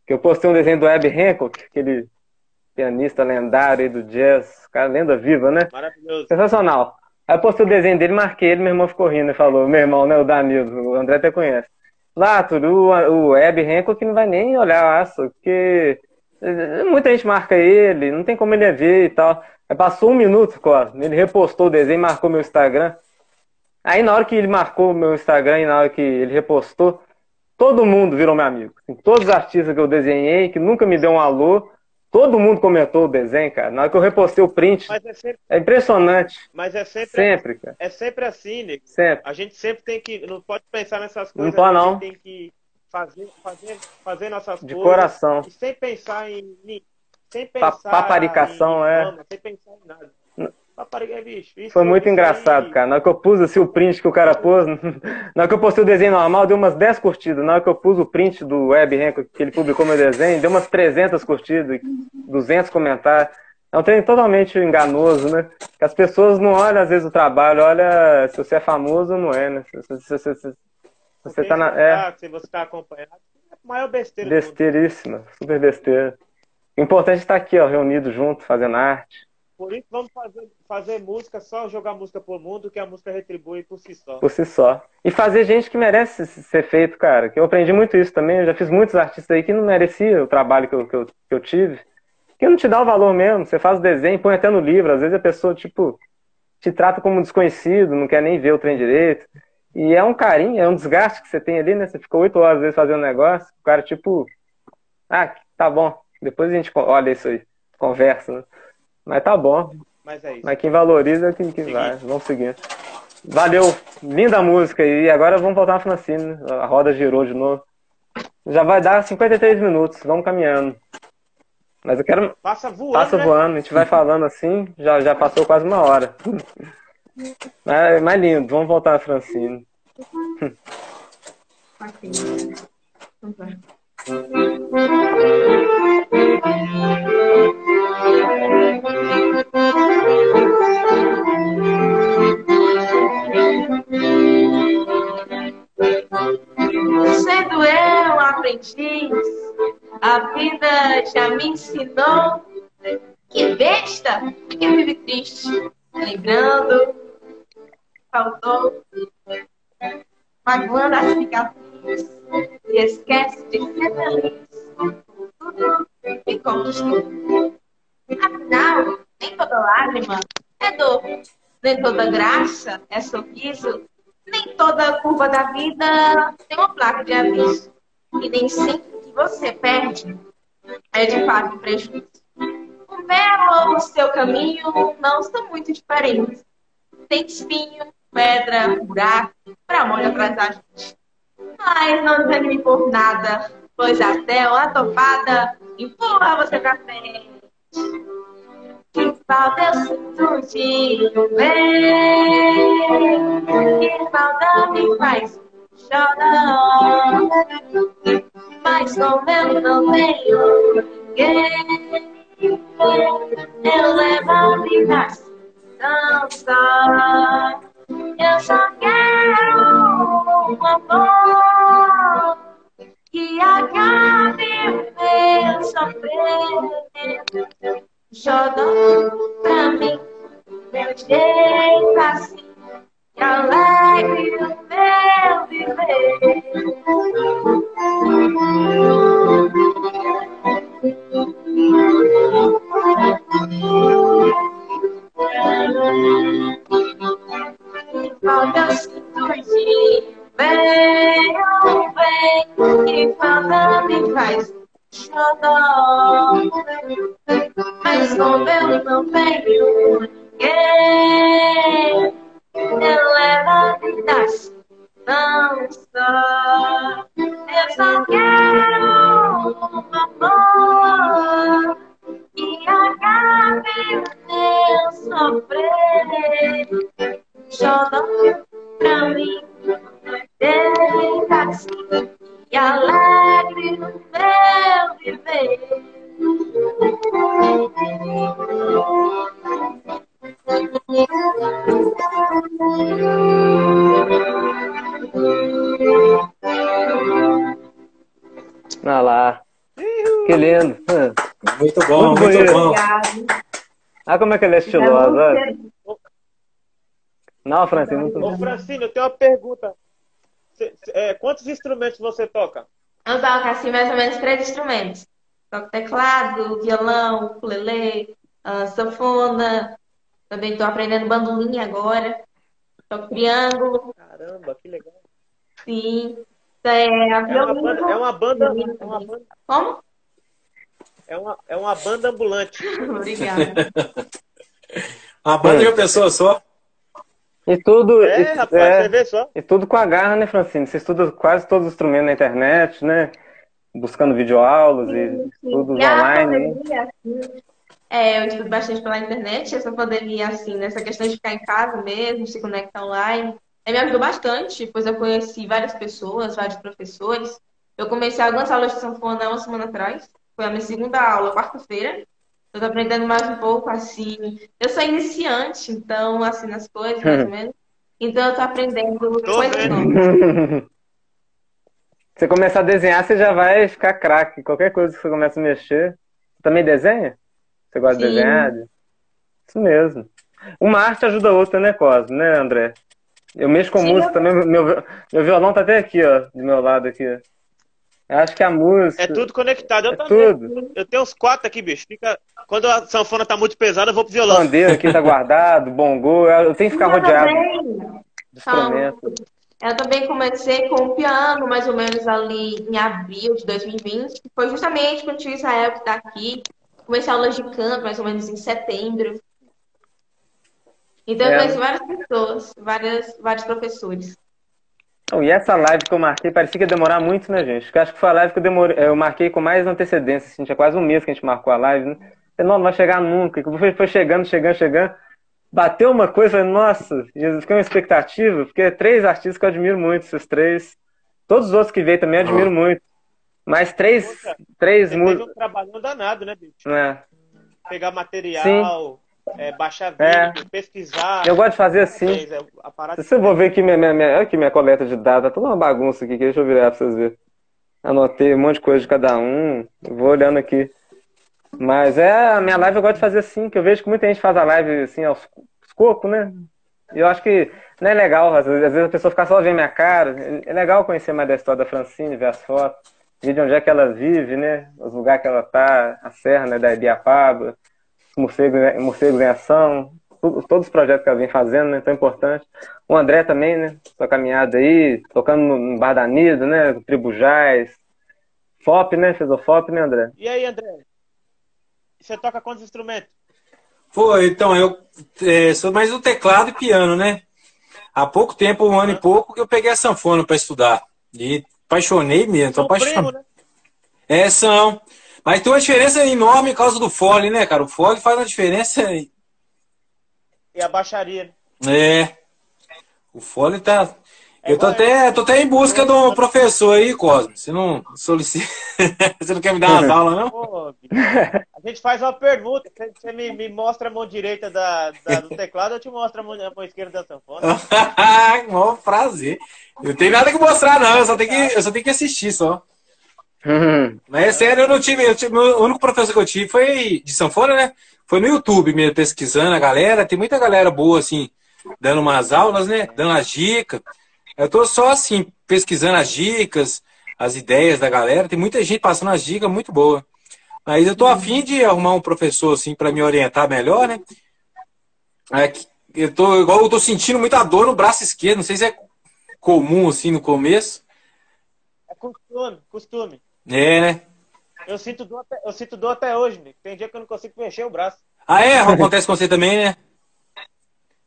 Que eu postei um desenho do Web Hancock, aquele pianista lendário aí do jazz, cara, lenda viva, né? Maravilhoso. Sensacional. Aí eu postei o desenho dele, marquei ele, meu irmão ficou rindo e falou, meu irmão, né, o Danilo, o André até conhece. Lá, tudo, o, Web Hancock não vai nem olhar aço, porque muita gente marca ele, não tem como ele ver e tal. Aí passou um minuto, Cosmo, ele repostou o desenho, marcou meu Instagram. Aí na hora que ele marcou o meu Instagram e na hora que ele repostou, todo mundo virou meu amigo. Assim, todos os artistas que eu desenhei, que nunca me deu um alô, todo mundo comentou o desenho, cara. Na hora que eu repostei o print, é, sempre... é, impressionante. Mas é sempre, sempre cara. É sempre assim, Nico. Sempre. A gente sempre tem que, não pode pensar nessas coisas. Não pode não. A gente tem que fazer, fazer, fazer nossas De coisas. coração. sem pensar em, sem pensar Paparicação, em, é. sem pensar em nada. Rapariga, bicho. Isso, Foi muito engraçado, aí... cara. Na hora que eu pus assim, o print que o cara pôs, <laughs> na hora que eu postei o desenho normal, deu umas 10 curtidas. Na hora que eu pus o print do Web Hancock, que ele publicou meu desenho, deu umas 300 curtidas, 200 comentários. É um treino totalmente enganoso, né? Que as pessoas não olham, às vezes, o trabalho, olha se você é famoso ou não é, né? Se, se, se, se você tá na. É... Se você tá acompanhado, é a maior besteira. Besteiríssima, super besteira. O importante é estar aqui, ó, reunido junto, fazendo arte. Por isso vamos fazer, fazer música, só jogar música por mundo, que a música retribui por si só. Por si só. E fazer gente que merece ser feito, cara. Que eu aprendi muito isso também. Eu já fiz muitos artistas aí que não mereciam o trabalho que eu, que eu, que eu tive. Que não te dá o valor mesmo. Você faz o desenho, põe até no livro. Às vezes a pessoa, tipo, te trata como desconhecido, não quer nem ver o trem direito. E é um carinho, é um desgaste que você tem ali, né? Você ficou oito horas às vezes fazendo um negócio, o cara, tipo, ah, tá bom, depois a gente olha isso aí, conversa, né? Mas tá bom. Mas é isso. Mas quem valoriza é quem, quem vai. Vamos seguir. Valeu, linda música. E agora vamos voltar na Francine. A roda girou de novo. Já vai dar 53 minutos. Vamos caminhando. Mas eu quero. Passa voando. Passa né? voando. A gente vai falando assim. Já, já passou quase uma hora. Mas, mais lindo. Vamos voltar na Francine. <laughs> Sendo eu um aprendiz, a vida já me ensinou que besta que vive triste, lembrando faltou, magoando as cicatrizes e esquece de ser feliz. Tudo me conquistou. Afinal, nem toda lágrima é dor, nem toda graça é sorriso, nem toda curva da vida tem uma placa de aviso. E nem sempre que você perde é de fato um prejuízo. O meu ou seu caminho não são muito diferentes. Tem espinho, pedra, buraco, pra molho atrás da gente. Mas não desanime por nada, pois até uma topada empurra você pra frente. Que falta eu sinto de ver, que falta me faz chorar. Mas como eu não tenho ninguém, eu levo a vida. Eu só quero um amor que acabe o meu sofrer. Jogando pra mim meu jeito assim que alegre o meu viver. Quando eu sinto de venho, vem, que falta me faz chorar. Mas como eu não tenho ninguém, eu levo a vida assim, não só. Eu só quero um amor que acabe o meu sofrer. Deita-se e alegre meu viver. Ah lá. Que lindo. Muito bom, muito, bom. Obrigado. Ah, como é que ele é estiloso. Não, Francine, muito Ô, Francine, eu tenho uma pergunta. É, quantos instrumentos você toca? Eu toco assim mais ou menos três instrumentos. Toco teclado, violão, ukulele, ah, sanfona. Também estou aprendendo bandolim agora. Toco triângulo, Caramba, que legal. sim. É, a É uma banda, é uma banda, é uma banda, Como? é uma, é uma banda ambulante. <laughs> Obrigada. Uma banda de uma pessoa só. E tudo, É, e, rapaz, é, você vê só. e tudo com a garra, né, Francine? Você estuda quase todos os instrumentos na internet, né? Buscando videoaulas e estudos E online. né? pandemia, assim, é, eu estudo bastante pela internet. Essa pandemia, assim, nessa questão de ficar em casa mesmo, se conectar online, é, me ajudou bastante, pois eu conheci várias pessoas, vários professores. Eu comecei algumas aulas de sanfona uma semana atrás. Foi a minha segunda aula, quarta-feira. Eu tô aprendendo mais um pouco, assim. Eu sou iniciante, então, assim, nas coisas, mais ou <laughs> menos. Então, eu tô aprendendo coisas vendo. novas. <laughs> Você começar a desenhar, você já vai ficar craque. Qualquer coisa que você começa a mexer. Você também desenha? Você gosta de Sim. desenhar? Isso mesmo. Uma arte ajuda a outra, né, Cosmo? Né, André? Eu mexo com Sim, música eu- também. Meu, meu violão tá até aqui, ó, do meu lado aqui. Eu acho que a música. É tudo conectado. Eu é também. tudo. Eu tenho uns quatro aqui, bicho. Fica... Quando a sanfona tá muito pesada, eu vou pro violão. Pandeiro aqui tá guardado, bongô. Eu tenho que ficar Eu rodeado também. Eu também comecei com o piano, mais ou menos ali em abril de 2020. que Foi justamente quando o tio Israel que está aqui. Comecei aulas de canto, mais ou menos em setembro. Então, eu É. conheci várias pessoas, várias, vários professores. Não, e essa live que eu marquei parecia que ia demorar muito, né, gente? Porque acho que foi a live que eu, demorei, eu marquei com mais antecedência. Assim, tinha quase um mês que a gente marcou a live. Né? Falei, Não, não vai chegar nunca. E Foi, foi chegando, chegando, chegando. Bateu uma coisa, falei, nossa, Jesus, fiquei uma expectativa, porque é três artistas que eu admiro muito, esses três. Todos os outros que veio também eu admiro muito. Mas três, Poxa, três músicos. um trabalho danado, né, bicho? né? Pegar material, é, baixar É. vídeo, pesquisar. Eu gosto de fazer assim. É, Se você for ver aqui minha, minha, minha, aqui minha coleta de dados, tá toda uma bagunça aqui, deixa eu virar pra vocês verem. Anotei um monte de coisa de cada um, vou olhando aqui. Mas é, a minha live eu gosto de fazer assim, que eu vejo que muita gente faz a live assim aos, aos cocos, né? E eu acho que não é legal, às vezes, às vezes a pessoa fica só vendo minha cara. É legal conhecer mais da história da Francine, ver as fotos, ver de onde é que ela vive, né? Os lugares que ela tá, a serra, né, da Ibiapaba, os morcegos, em ação, tudo- todos os projetos que ela vem fazendo, né? Tão importante. O André também, né? Sua caminhada aí, tocando no, no Bar da Nida, né? Tribujais. FOP, né? Fez o FOP, né, André? E aí, André? Você toca quantos instrumentos? Pô, então, eu é, sou mais do teclado e piano, né? Há pouco tempo, um ano e pouco, que eu peguei a sanfona para estudar. E apaixonei mesmo, tô apaixonado. né? É, são. Mas tem uma diferença enorme por causa do fole, né, cara? O fole faz uma diferença. E a baixaria, né? É. O fole tá. É Eu tô até, tô até em busca de um professor aí, Cosme. Você não solicita. <laughs> Você não quer me dar umas <laughs> aulas, não? Pô, a gente faz uma pergunta. Você- Você me, me mostra a mão direita da, da- do teclado, eu te mostro a mão, a mão esquerda da sanfona. <laughs> Mó prazer. Eu não tenho nada que mostrar, não. Eu só tenho que, eu só tenho que assistir só. Mas é sério, eu não tive, eu tive- O único professor que eu tive foi de sanfona, né? Foi no YouTube mesmo, pesquisando a galera. Tem muita galera boa, assim, dando umas aulas, né? Dando as dicas. Eu tô só, assim, pesquisando as dicas, as ideias da galera. Tem muita gente passando as dicas muito boas. Mas eu tô afim de arrumar um professor, assim, para me orientar melhor, né? É que eu tô, igual eu tô sentindo muita dor no braço esquerdo. Não sei se é comum, assim, no começo. É costume, costume. É, né? Eu sinto dor até, eu sinto dor até hoje, Nick. Tem dia que eu não consigo mexer o braço. Ah, é? Acontece com você também, né?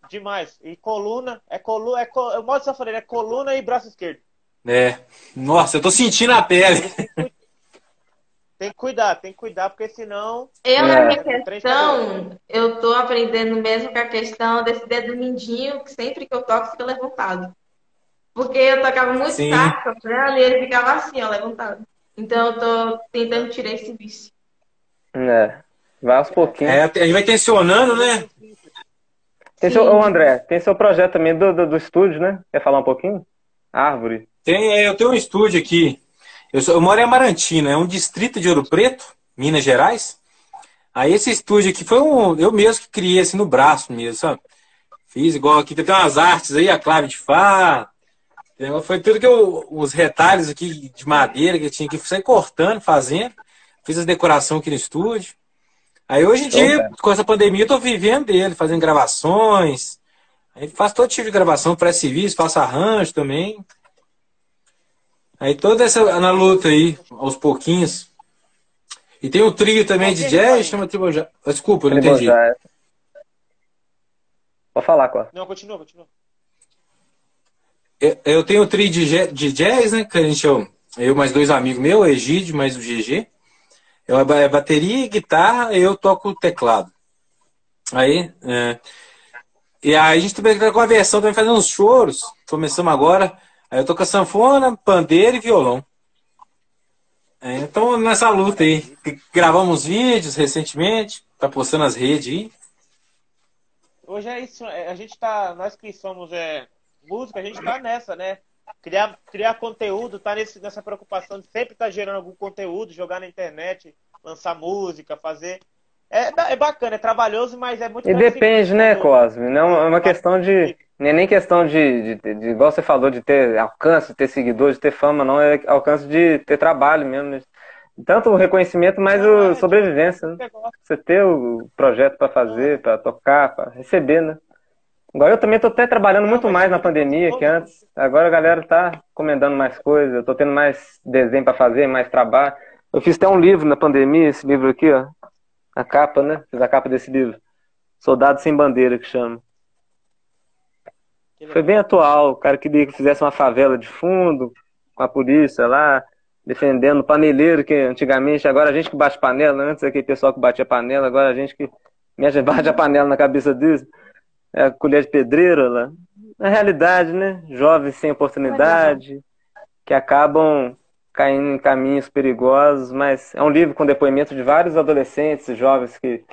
Demais. E coluna, é coluna, é, co, é o modo de sanfoneiro, é coluna e braço esquerdo. É. Nossa, eu tô sentindo a pele. Tem que cuidar, tem que cuidar, porque senão. Eu, É. na minha Três questão, eu tô aprendendo mesmo com a questão desse dedo mindinho, que sempre que eu toco fica levantado. Porque eu tocava muito Sim. saco, né? E ele ficava assim, ó, levantado. Então eu tô tentando tirar esse vício. É. Vai aos pouquinhos. É, a gente vai tensionando, né? Tem seu, ô André, tem seu projeto também do, do, do estúdio, né? Quer falar um pouquinho? Árvore. Tem, é, eu tenho um estúdio aqui. Eu, sou, eu moro em Amarantina, é um distrito de Ouro Preto, Minas Gerais. Aí esse estúdio aqui foi um. Eu mesmo que criei assim no braço mesmo, sabe? Fiz igual aqui, tem umas artes aí, a clave de Fá. Foi tudo que eu. Os retalhos aqui de madeira que eu tinha que sair cortando, fazendo. Fiz as decorações aqui no estúdio. Aí hoje em dia, com essa pandemia, eu tô vivendo dele, fazendo gravações. Aí faço todo tipo de gravação, pré-serviço, faço arranjo também. Aí toda essa na luta aí, aos pouquinhos. E tem o um trio também de jazz, chama Tribojá. Desculpa, eu não entendi. Pode falar, Cor. Não, continua, continua. Eu tenho o trio de jazz, né? Que a gente, eu, eu mais dois amigos o Egídio mais o GG. Eu é bateria, guitarra, eu toco teclado. Aí, é, e aí a gente também tá com a versão também fazendo uns choros. Começamos agora. Aí eu toco sanfona, pandeiro e violão. É, então nessa luta aí. Gravamos vídeos recentemente, tá postando as redes aí. Hoje é isso, é, a gente tá. Nós que somos é, música, a gente tá nessa, né? criar, criar conteúdo, tá nesse, nessa preocupação de sempre estar tá gerando algum conteúdo, jogar na internet, lançar música, fazer. É, é bacana, é trabalhoso, mas é muito E depende, né, Cosme? Não é uma questão de. Não é nem questão de, de, de, igual você falou, de ter alcance, de ter seguidores, de ter fama, não. É alcance de ter trabalho mesmo. Né? Tanto o reconhecimento, mas o é, sobrevivência. Né? Você ter o projeto para fazer, para tocar, para receber, né? Igual eu também tô até trabalhando muito mais na pandemia que antes. Agora a galera tá comendando mais coisas, eu tô tendo mais desenho para fazer, mais trabalho. Eu fiz até um livro na pandemia, esse livro aqui, ó. A capa, né? Fiz a capa desse livro. Soldado Sem Bandeira, que chama. Foi bem atual. O cara queria que fizesse uma favela de fundo, com a polícia lá, defendendo o paneleiro, que antigamente, agora a gente que bate panela, antes aquele pessoal que batia panela, agora a gente que <laughs> mexe, bate a panela na cabeça deles é a colher de pedreiro lá. Na realidade, né? Jovens sem oportunidade, que acabam caindo em caminhos perigosos, mas é um livro com depoimento de vários adolescentes e jovens que,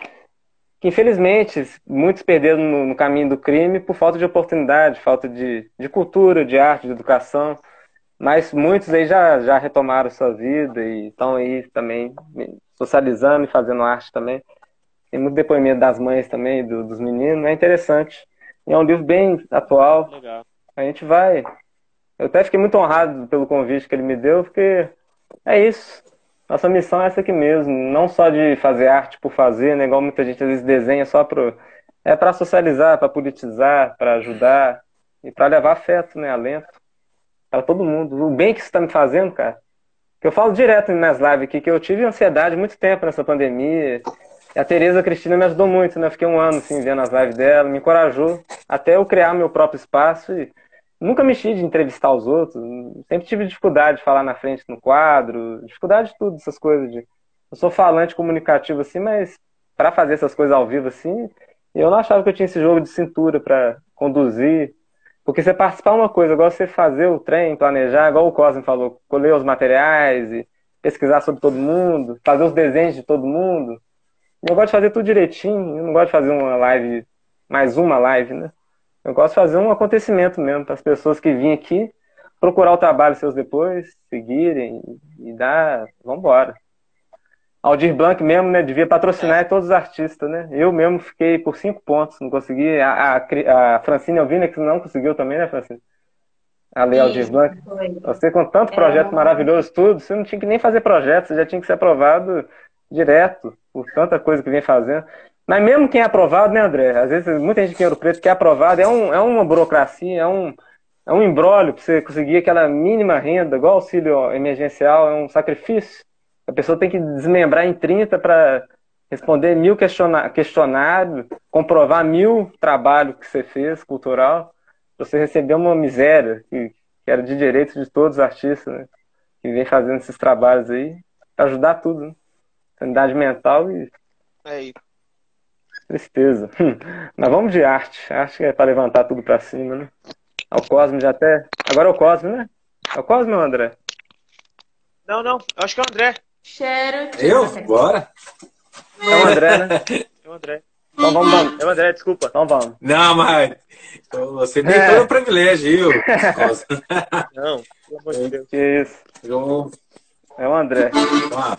que infelizmente, muitos perderam no, no, caminho do crime por falta de oportunidade, falta de, de cultura, de arte, de educação, mas muitos aí já, já retomaram sua vida e estão aí também socializando e fazendo arte também. Tem muito depoimento das mães também, do, dos meninos. É interessante. E é um livro bem atual. Legal. A gente vai. Eu até fiquei muito honrado pelo convite que ele me deu, porque é isso. Nossa missão é essa aqui mesmo. Não só de fazer arte por fazer, né? Igual muita gente às vezes desenha só para. É para socializar, para politizar, para ajudar e para levar afeto, né? Alento para todo mundo. O bem que isso está me fazendo, cara. Que eu falo direto nas lives aqui que eu tive ansiedade muito tempo nessa pandemia. A Tereza Cristina me ajudou muito, né? Fiquei um ano assim vendo as lives dela, me encorajou até eu criar meu próprio espaço e nunca mexi de entrevistar os outros, sempre tive dificuldade de falar na frente no quadro, dificuldade de tudo, essas coisas de eu sou falante comunicativo assim, mas para fazer essas coisas ao vivo assim, eu não achava que eu tinha esse jogo de cintura para conduzir, porque você participar é uma coisa, igual você fazer o trem, planejar, igual o Cosme falou, colher os materiais e pesquisar sobre todo mundo, fazer os desenhos de todo mundo. Eu gosto de fazer tudo direitinho, eu não gosto de fazer uma live, mais uma live, né? Eu gosto de fazer um acontecimento mesmo, para as pessoas que vêm aqui procurar o trabalho seus depois, seguirem e dar. Vambora. Aldir Blanc mesmo, né? Devia patrocinar todos os artistas, né? Eu mesmo fiquei por cinco pontos, não consegui. A, a, a Francine Alvina que não conseguiu também, né, Francine? A Lei Aldir Blanc. Você com tanto projeto é... maravilhoso, tudo, você não tinha que nem fazer projeto, você já tinha que ser aprovado direto por tanta coisa que vem fazendo. Mas mesmo quem é aprovado, né, André? Às vezes muita gente que Ouro Preto que é aprovado, é, um, é uma burocracia, é um, é um embrólio para você conseguir aquela mínima renda, igual auxílio emergencial, é um sacrifício. A pessoa tem que desmembrar em 30 para responder mil questionários, comprovar mil trabalhos que você fez, cultural, você receber uma miséria que, era de direito de todos os artistas, né? Que vem fazendo esses trabalhos aí, ajudar tudo, né? Sanidade mental e. É Tristeza. Mas vamos de arte. Arte é para levantar tudo para cima, né? É o Cosme já até. Agora é o Cosme, né? É o Cosme ou André? Não, não, eu acho que é o André. Cheiro. Eu? Bora. É o André, né? É o André. Então vamos, vamos. É o André, desculpa. Então vamos. Não, mas você tem É. todo o privilégio, viu? Não, pelo amor de <laughs> Deus. Que isso. Eu- É o André. Vamos lá.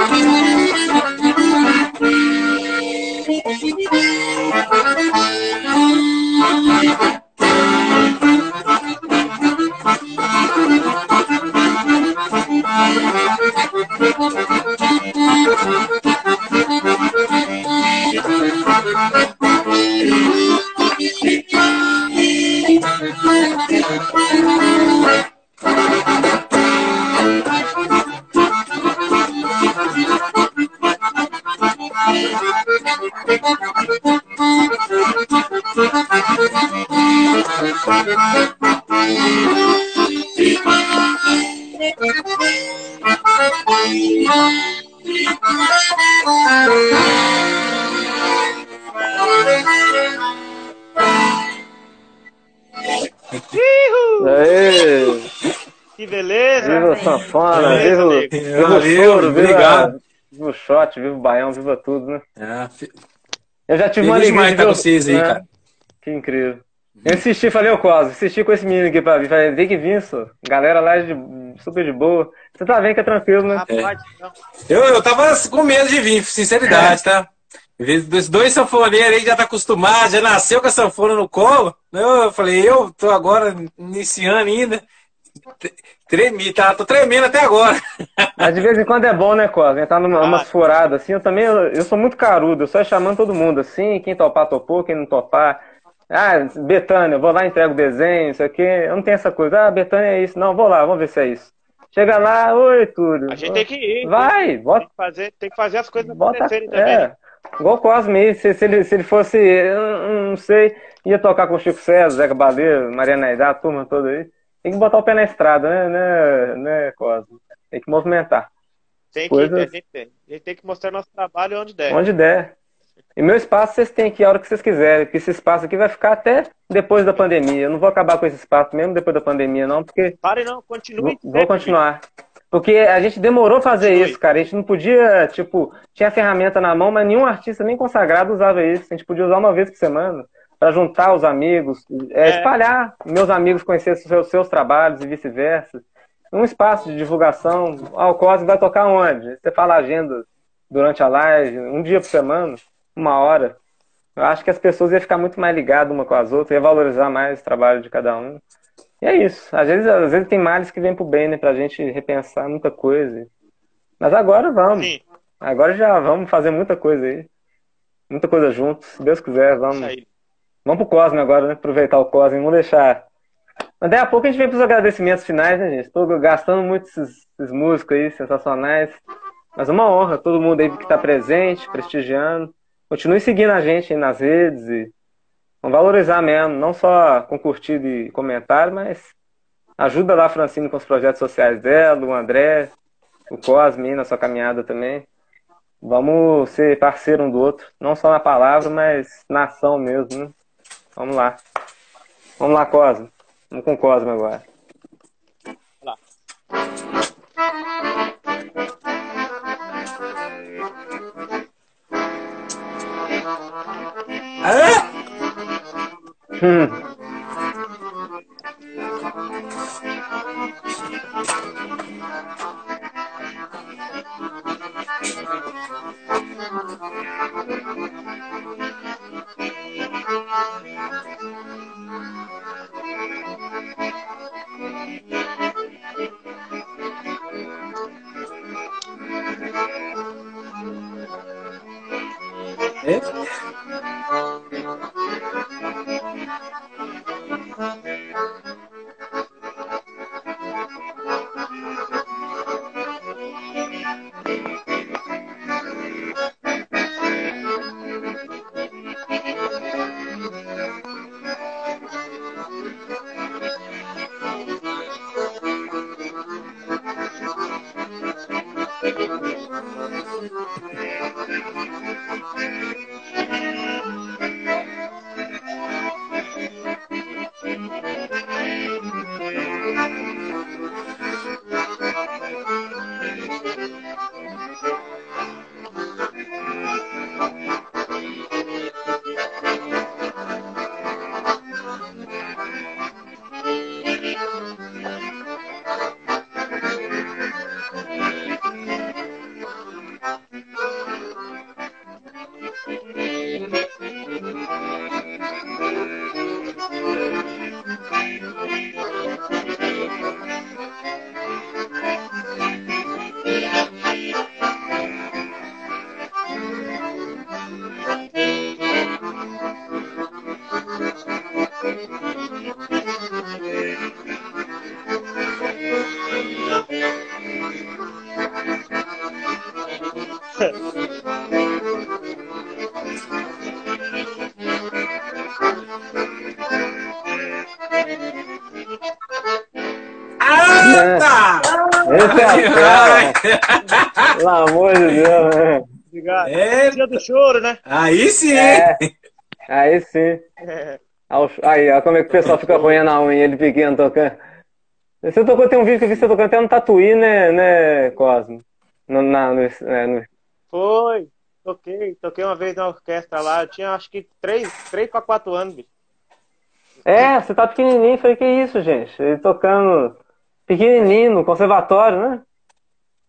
Aê! Thank you. Sanfona, Beleza, viva, o- amigo. viva o Valeu, choro, obrigado. viva o shot, viva o baião, viva tudo, né? É, fi- Eu já tive uma Feliz alegria demais de ver vocês aí, né? cara. Que incrível. Eu insisti, falei, ô Cosmo, insisti com esse menino aqui pra vir. Falei, tem que vir, só. Galera lá é de, super de boa. Você tá vendo que é tranquilo, né? Rapaz, não. Eu, eu tava com medo de vir, sinceridade, tá? Dos dois sanfoneiros aí já tá acostumado, já nasceu com a sanfona no colo. Eu, eu falei, eu tô agora iniciando ainda. Tremi, tá? Tô tremendo até agora. <laughs> Mas de vez em quando é bom, né, Cosmo? Entrar numa Ah. umas furadas assim. Eu também, eu, eu sou muito carudo. Eu só ia chamando todo mundo assim. Quem topar, topou. Quem não topar. Ah, Betânia, eu vou lá, entrego o desenho, isso aqui. Eu não tenho essa coisa. Ah, Betânia é isso. Não, vou lá, vamos ver se é isso. Chega lá, oi, Túlio. A gente tem que ir. Vai, bota Tem que fazer, tem que fazer as coisas Bota, acontecerem também. né? é, igual o Cosme aí, se, se, ele, se ele fosse, eu não sei, ia tocar com o Chico César, Zé Cabaleiro, Mariana Aidá, a turma toda aí. Tem que botar o pé na estrada, né, né, né Cosme? Tem que movimentar, Tem que, Coisas- a, gente tem, a gente tem que mostrar nosso trabalho onde der. onde der. E meu espaço vocês têm aqui a hora que vocês quiserem, porque esse espaço aqui vai ficar até depois da pandemia. Eu não vou acabar com esse espaço mesmo depois da pandemia, não, porque Pare não, continue. Vou, vou continuar. Porque a gente demorou a fazer Continue. isso, cara. A gente não podia, tipo, tinha a ferramenta na mão, mas nenhum artista nem consagrado usava isso. A gente podia usar uma vez por semana para juntar os amigos, é, É. espalhar, meus amigos conhecer os seus, seus trabalhos e vice-versa. Um espaço de divulgação. Ah, o Cosme vai tocar onde? Você fala a agenda durante a live, um dia por semana, uma hora. Eu acho que as pessoas iam ficar muito mais ligadas uma com as outras, ia valorizar mais o trabalho de cada um. E é isso. Às vezes, às vezes tem males que vêm pro bem, né? Pra gente repensar muita coisa. Mas agora vamos. Sim, Agora já vamos fazer muita coisa aí. Muita coisa juntos. Se Deus quiser, vamos. Vamos pro Cosme agora, né? Aproveitar o Cosme. Vamos deixar. Mas daí a pouco a gente vem pros agradecimentos finais, né, gente? Estou gastando muito esses, esses músicos aí, sensacionais. Mas uma honra, todo mundo aí que está presente, prestigiando. Continue seguindo a gente aí nas redes e vamos valorizar mesmo, não só com curtida e comentário, mas ajuda lá a Francine com os projetos sociais dela, o André, o Cosme na sua caminhada também. Vamos ser parceiro um do outro, não só na palavra, mas na ação mesmo, né? Vamos lá. Vamos lá, Cosme. Vamos com o Cosme agora. Hum. Esse é choro, né? Aí sim. É. Aí sim. Aí, ó, como é que o pessoal fica roendo a unha, ele pequeno tocando. Você tocou, tem um vídeo que eu vi você tocando até no Tatuí, né, né Cosmo? No, na, no, é, no... Foi. Toquei. Toquei uma vez na orquestra lá. Eu tinha acho que três, três pra quatro anos, bicho. É, você tá pequenininho. Falei, que isso, gente? Ele tocando pequenininho no conservatório, né?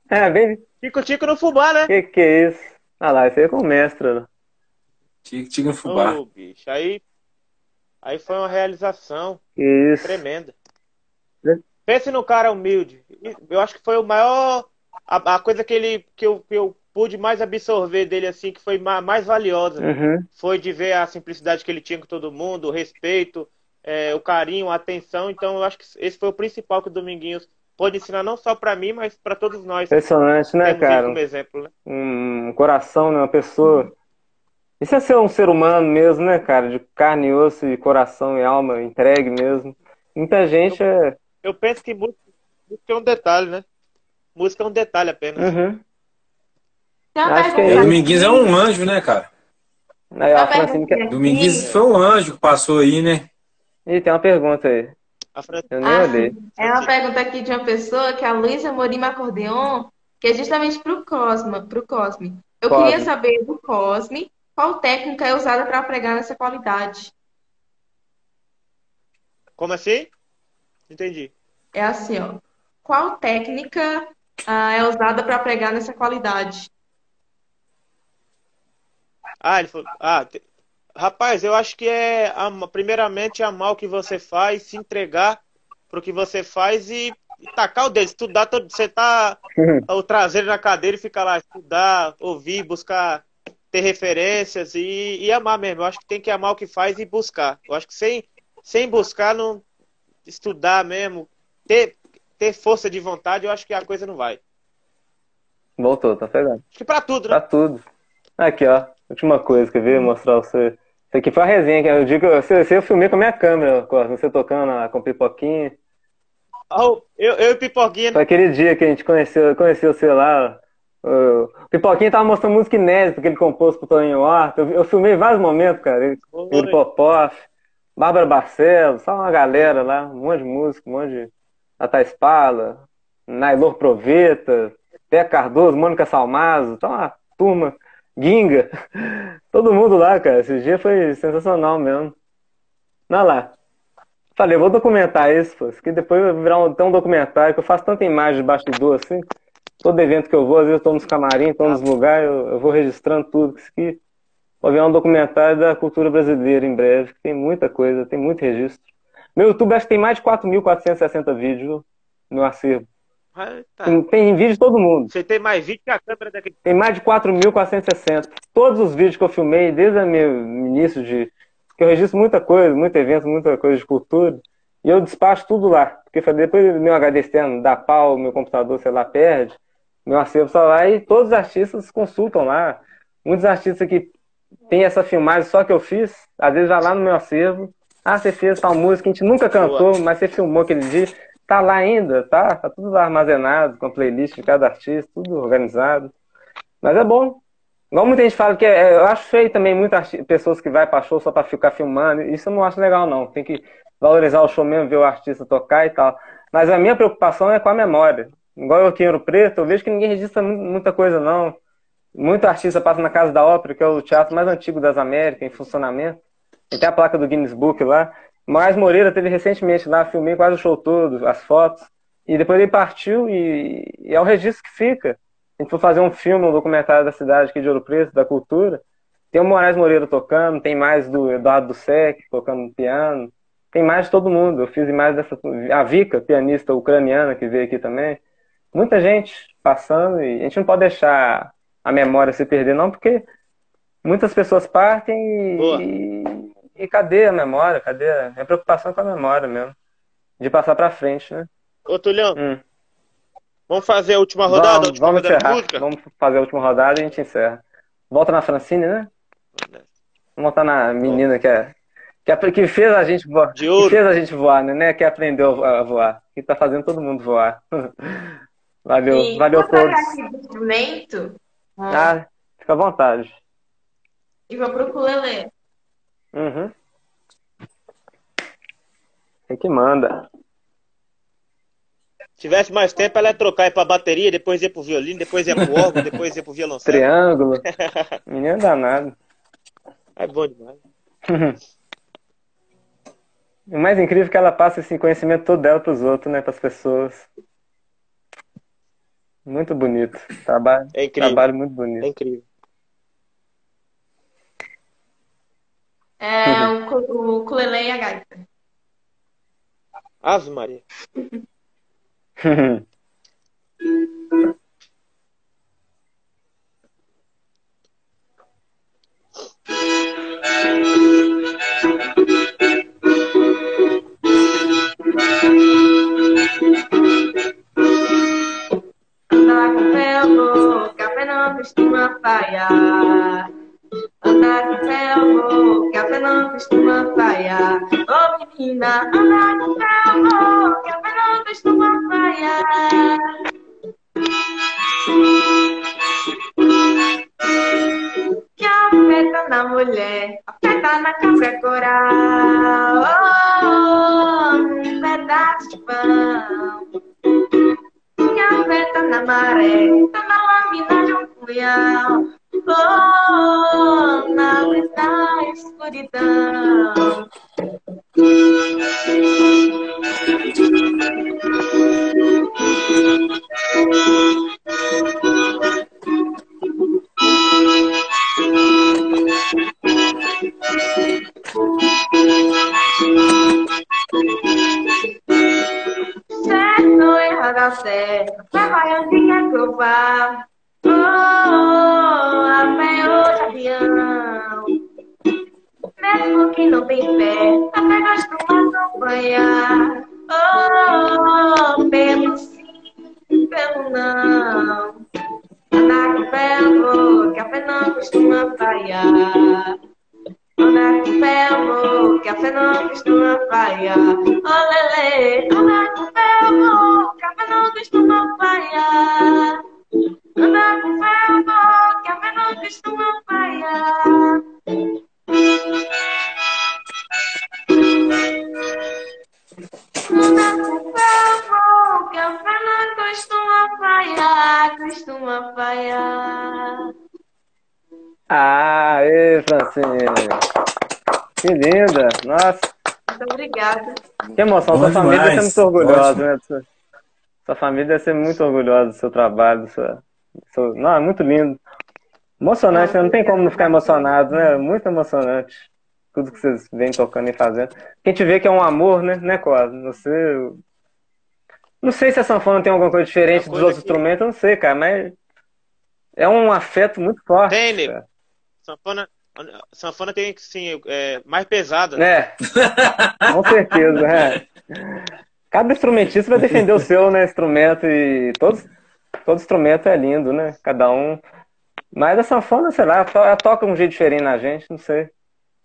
É, bem... Tico-tico no fubá, né? Que que é isso? Ah lá, isso aí é com o mestre. né? No fubá. Ô, bicho. Aí, aí foi uma realização isso. tremenda. Pense no cara humilde. Eu acho que foi o maior. A, a coisa que, ele, que, eu, que eu pude mais absorver dele, assim, que foi ma- mais valiosa. Uhum. Foi de ver a simplicidade que ele tinha com todo mundo, o respeito, é, o carinho, a atenção. Então, eu acho que esse foi o principal que o Dominguinhos pôde ensinar, não só pra mim, mas pra todos nós. Impressionante, né, cara? como exemplo, né? um coração, né? Uma pessoa. Isso é ser um ser humano mesmo, né, cara? De carne e osso e coração e alma entregue mesmo. Muita gente é. Eu penso que música, música é um detalhe, né? Música é um detalhe apenas. Uhum. Uma Acho que é E Dominguinhos é um anjo, né, cara? Aí, ó, Uma a Francine pergunta quer... aqui. Dominguinhos foi um anjo que passou aí, né? Ih, tem uma pergunta aí. Eu nem Ah, olhei. é uma pergunta aqui de uma pessoa, que é a Luísa Morima Acordeon, que é justamente pro Cosma, pro Cosme. Eu Cosme. queria saber do Cosme qual técnica é usada para pregar nessa qualidade. Como assim? Entendi. É assim, ó. Qual técnica ah, é usada para pregar nessa qualidade? Ah, ele falou. Ah, te- rapaz, eu acho que é am- primeiramente amar o que você faz, se entregar pro que você faz e, e tacar o dedo, estudar todo. Você tá o traseiro na cadeira e fica lá, estudar, ouvir, buscar ter referências e, e amar mesmo. Eu acho que tem que amar o que faz e buscar. Eu acho que sem, sem buscar, não estudar mesmo, ter, ter força de vontade, eu acho que a coisa não vai. Voltou, tá pegando. Acho que pra tudo, Pra né? tudo. Aqui, ó. Última coisa que eu vi mostrar você. Isso aqui foi a resenha, que eu digo, você eu filmei com a minha câmera, você tocando com pipoquinha. Ah, Eu, eu e Pipoquinha, Foi aquele dia que a gente conheceu, conheceu você lá. O Pipoquinha tava mostrando música inédita que ele compôs pro Toninho Horta. Eu, eu filmei vários momentos, cara. Ele, Popov, Bárbara Barcelos, só uma galera lá, um monte de música, um monte de. Tata Spala, Nailor Proveta, Pé Cardoso, Mônica Salmazo, tá uma turma Ginga. Todo mundo lá, cara. Esse dia foi sensacional mesmo. Não lá. Falei, eu vou documentar isso, pô. Que depois vai virar um, um documentário, que eu faço tanta imagem de bastidor assim. Todo evento que eu vou, às vezes eu tô nos camarim, tô nos lugares, eu, eu vou registrando tudo. Isso aqui vou ver um documentário da cultura brasileira em breve, que tem muita coisa, tem muito registro. Meu YouTube acho que tem mais de 4.460 vídeos no acervo. Tá. Tem, tem vídeo de todo mundo. Você tem mais vídeo que a câmera daquele. Tem mais de 4.460. Todos os vídeos que eu filmei, desde o meu início de. que eu registro muita coisa, muito evento, muita coisa de cultura. E eu despacho tudo lá. Porque depois meu HD externo dá pau, meu computador, sei lá, perde. Meu acervo está lá e todos os artistas consultam lá. Muitos artistas que tem essa filmagem só que eu fiz, às vezes vai lá no meu acervo. Ah, você fez tal música que a gente nunca cantou, Boa. mas você filmou aquele dia. Tá lá ainda, tá? Tá tudo lá armazenado, com a playlist de cada artista, tudo organizado. Mas é bom. Igual muita gente fala que é, eu acho feio também muitas pessoas que vai pra show só pra ficar filmando. Isso eu não acho legal, não. Tem que valorizar o show mesmo, ver o artista tocar e tal. Mas a minha preocupação é com a memória. Igual eu aqui em Ouro Preto, eu vejo que ninguém registra muita coisa, não. Muito artista passa na Casa da Ópera, que é o teatro mais antigo das Américas, em funcionamento. Tem a placa do Guinness Book lá. Mas Moreira teve recentemente lá, filmei quase o show todo, as fotos. E depois ele partiu e, e é o registro que fica. A gente for fazer um filme, um documentário da cidade aqui de Ouro Preto, da cultura. Tem o Moraes Moreira tocando, tem mais do Eduardo do Sec tocando piano. Tem mais de todo mundo. Eu fiz mais dessa. A Vika, pianista ucraniana, que veio aqui também. Muita gente passando e a gente não pode deixar a memória se perder, não, porque muitas pessoas partem e, e cadê a memória? Cadê a minha preocupação com a memória mesmo? De passar pra frente, né? Ô, Tulhão, hum. vamos fazer a última rodada? Vamos, a última vamos rodada encerrar. Vamos fazer a última rodada e a gente encerra. Volta na Francine, né? Vamos voltar na menina que é que, é, que fez a gente voar. De ouro. Que fez a gente voar, né? Que aprendeu a voar. Que tá fazendo todo mundo voar. <laughs> valeu, e valeu todos. instrumento? Ah, fica à vontade. E vou pro ukulele. Uhum. É que manda. Se tivesse mais tempo, ela ia trocar ir pra bateria, depois ia pro violino, depois ia pro órgão, depois ia pro violoncelo. Triângulo. <laughs> Menino danado. É bom demais. <laughs> o mais incrível é que ela passa esse conhecimento todo dela pros outros, né? Pras pessoas. Muito bonito. Trabalho, é incrível. trabalho muito bonito. É incrível. É o, o e a gaita. Ave Maria. Andar com café não costuma falhar. Andar com ferro, café não costuma falhar. Ô oh, menina, andar com ferro, café não costuma falhar. Que afeta na mulher, afeta na casa coral. Oh, um pedaço de pão que afeta na maré, tá na lâmina de um punhal. Oh, na luz da escuridão. Certo errado certo, onde quer que eu vá. Mesmo que não tem fé, a fé costuma acompanhar. Oh, pelo sim, pelo não. Andar com fé, amor, que a fé não costuma falhar. Andar com fé, amor, que a fé não costuma falhar. Oh, lele, andar com fé, amor, que a fé não costuma falhar. Andar com fé, amor, que a fé não costuma falhar. Que a não costuma falhar, costuma falhar. Francine. Que linda. Nossa. Muito obrigada. Que emoção. Bom sua família deve ser muito orgulhosa, Ótimo. né? Sua, sua família deve ser muito orgulhosa do seu trabalho. Do seu, do seu- Não, é muito lindo. Emocionante, né? Não tem como não ficar emocionado, né? Muito emocionante. Tudo que vocês vêm tocando e fazendo. Quem te vê que é um amor, né? Né, Cosa? Você. Não sei se a sanfona tem alguma coisa diferente Uma dos coisa outros que- instrumentos, não sei, cara, mas é um afeto muito forte. Tem, cara. Sanfona, sanfona tem que sim, é, mais pesada. né? É, <laughs> com certeza, é. Cada instrumentista vai defender o seu, né, instrumento e todos, todo instrumento é lindo, né? Cada um. Mas a sanfona, sei lá, ela toca um jeito diferente na gente, não sei.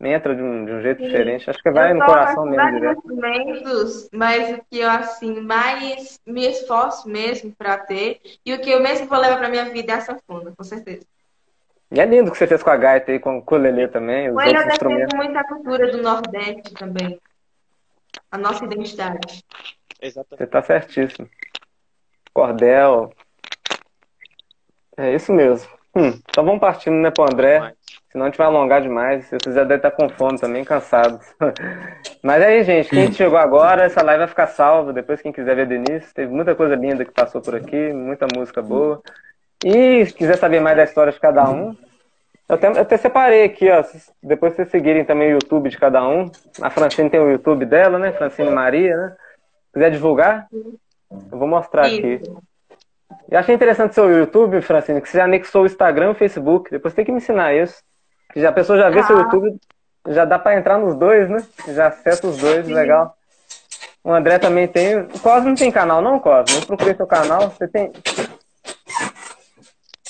Entra de um, de um jeito Sim. diferente. Acho que vai eu no coração mesmo direto. instrumentos, mas o que eu assim mais me esforço mesmo para ter e o que eu mesmo vou levar para minha vida é a sanfona, com certeza. E é lindo o que você fez com a gaita aí, com o ukulele também, os eu defendo instrumentos. muito a cultura do Nordeste também, a nossa identidade. Exatamente. Você tá certíssimo. Cordel. É isso mesmo. Hum, então vamos partindo, né, pro André. Mas- Senão a gente vai alongar demais. Vocês já devem estar com fome também, cansados. <laughs> Mas aí, gente, quem <clears throat> chegou agora, essa live vai ficar salva. Depois, quem quiser ver do início, teve muita coisa linda que passou por aqui, muita música boa. E se quiser saber mais da história de cada um, eu até, eu até separei aqui, ó. se- Depois vocês seguirem também o YouTube de cada um. A Francine tem o YouTube dela, né? Francine Maria, né? Se quiser divulgar, eu vou mostrar aqui. E achei interessante seu YouTube, Francine, que você já anexou o Instagram e o Facebook. Depois tem que me ensinar isso. Que já, a pessoa já vê Ah. seu YouTube, já dá pra entrar nos dois, né? Já acessa os dois, Sim. legal. O André também tem. O Cosmo não tem canal, não, Cosmo? Eu procurei seu canal. Você tem.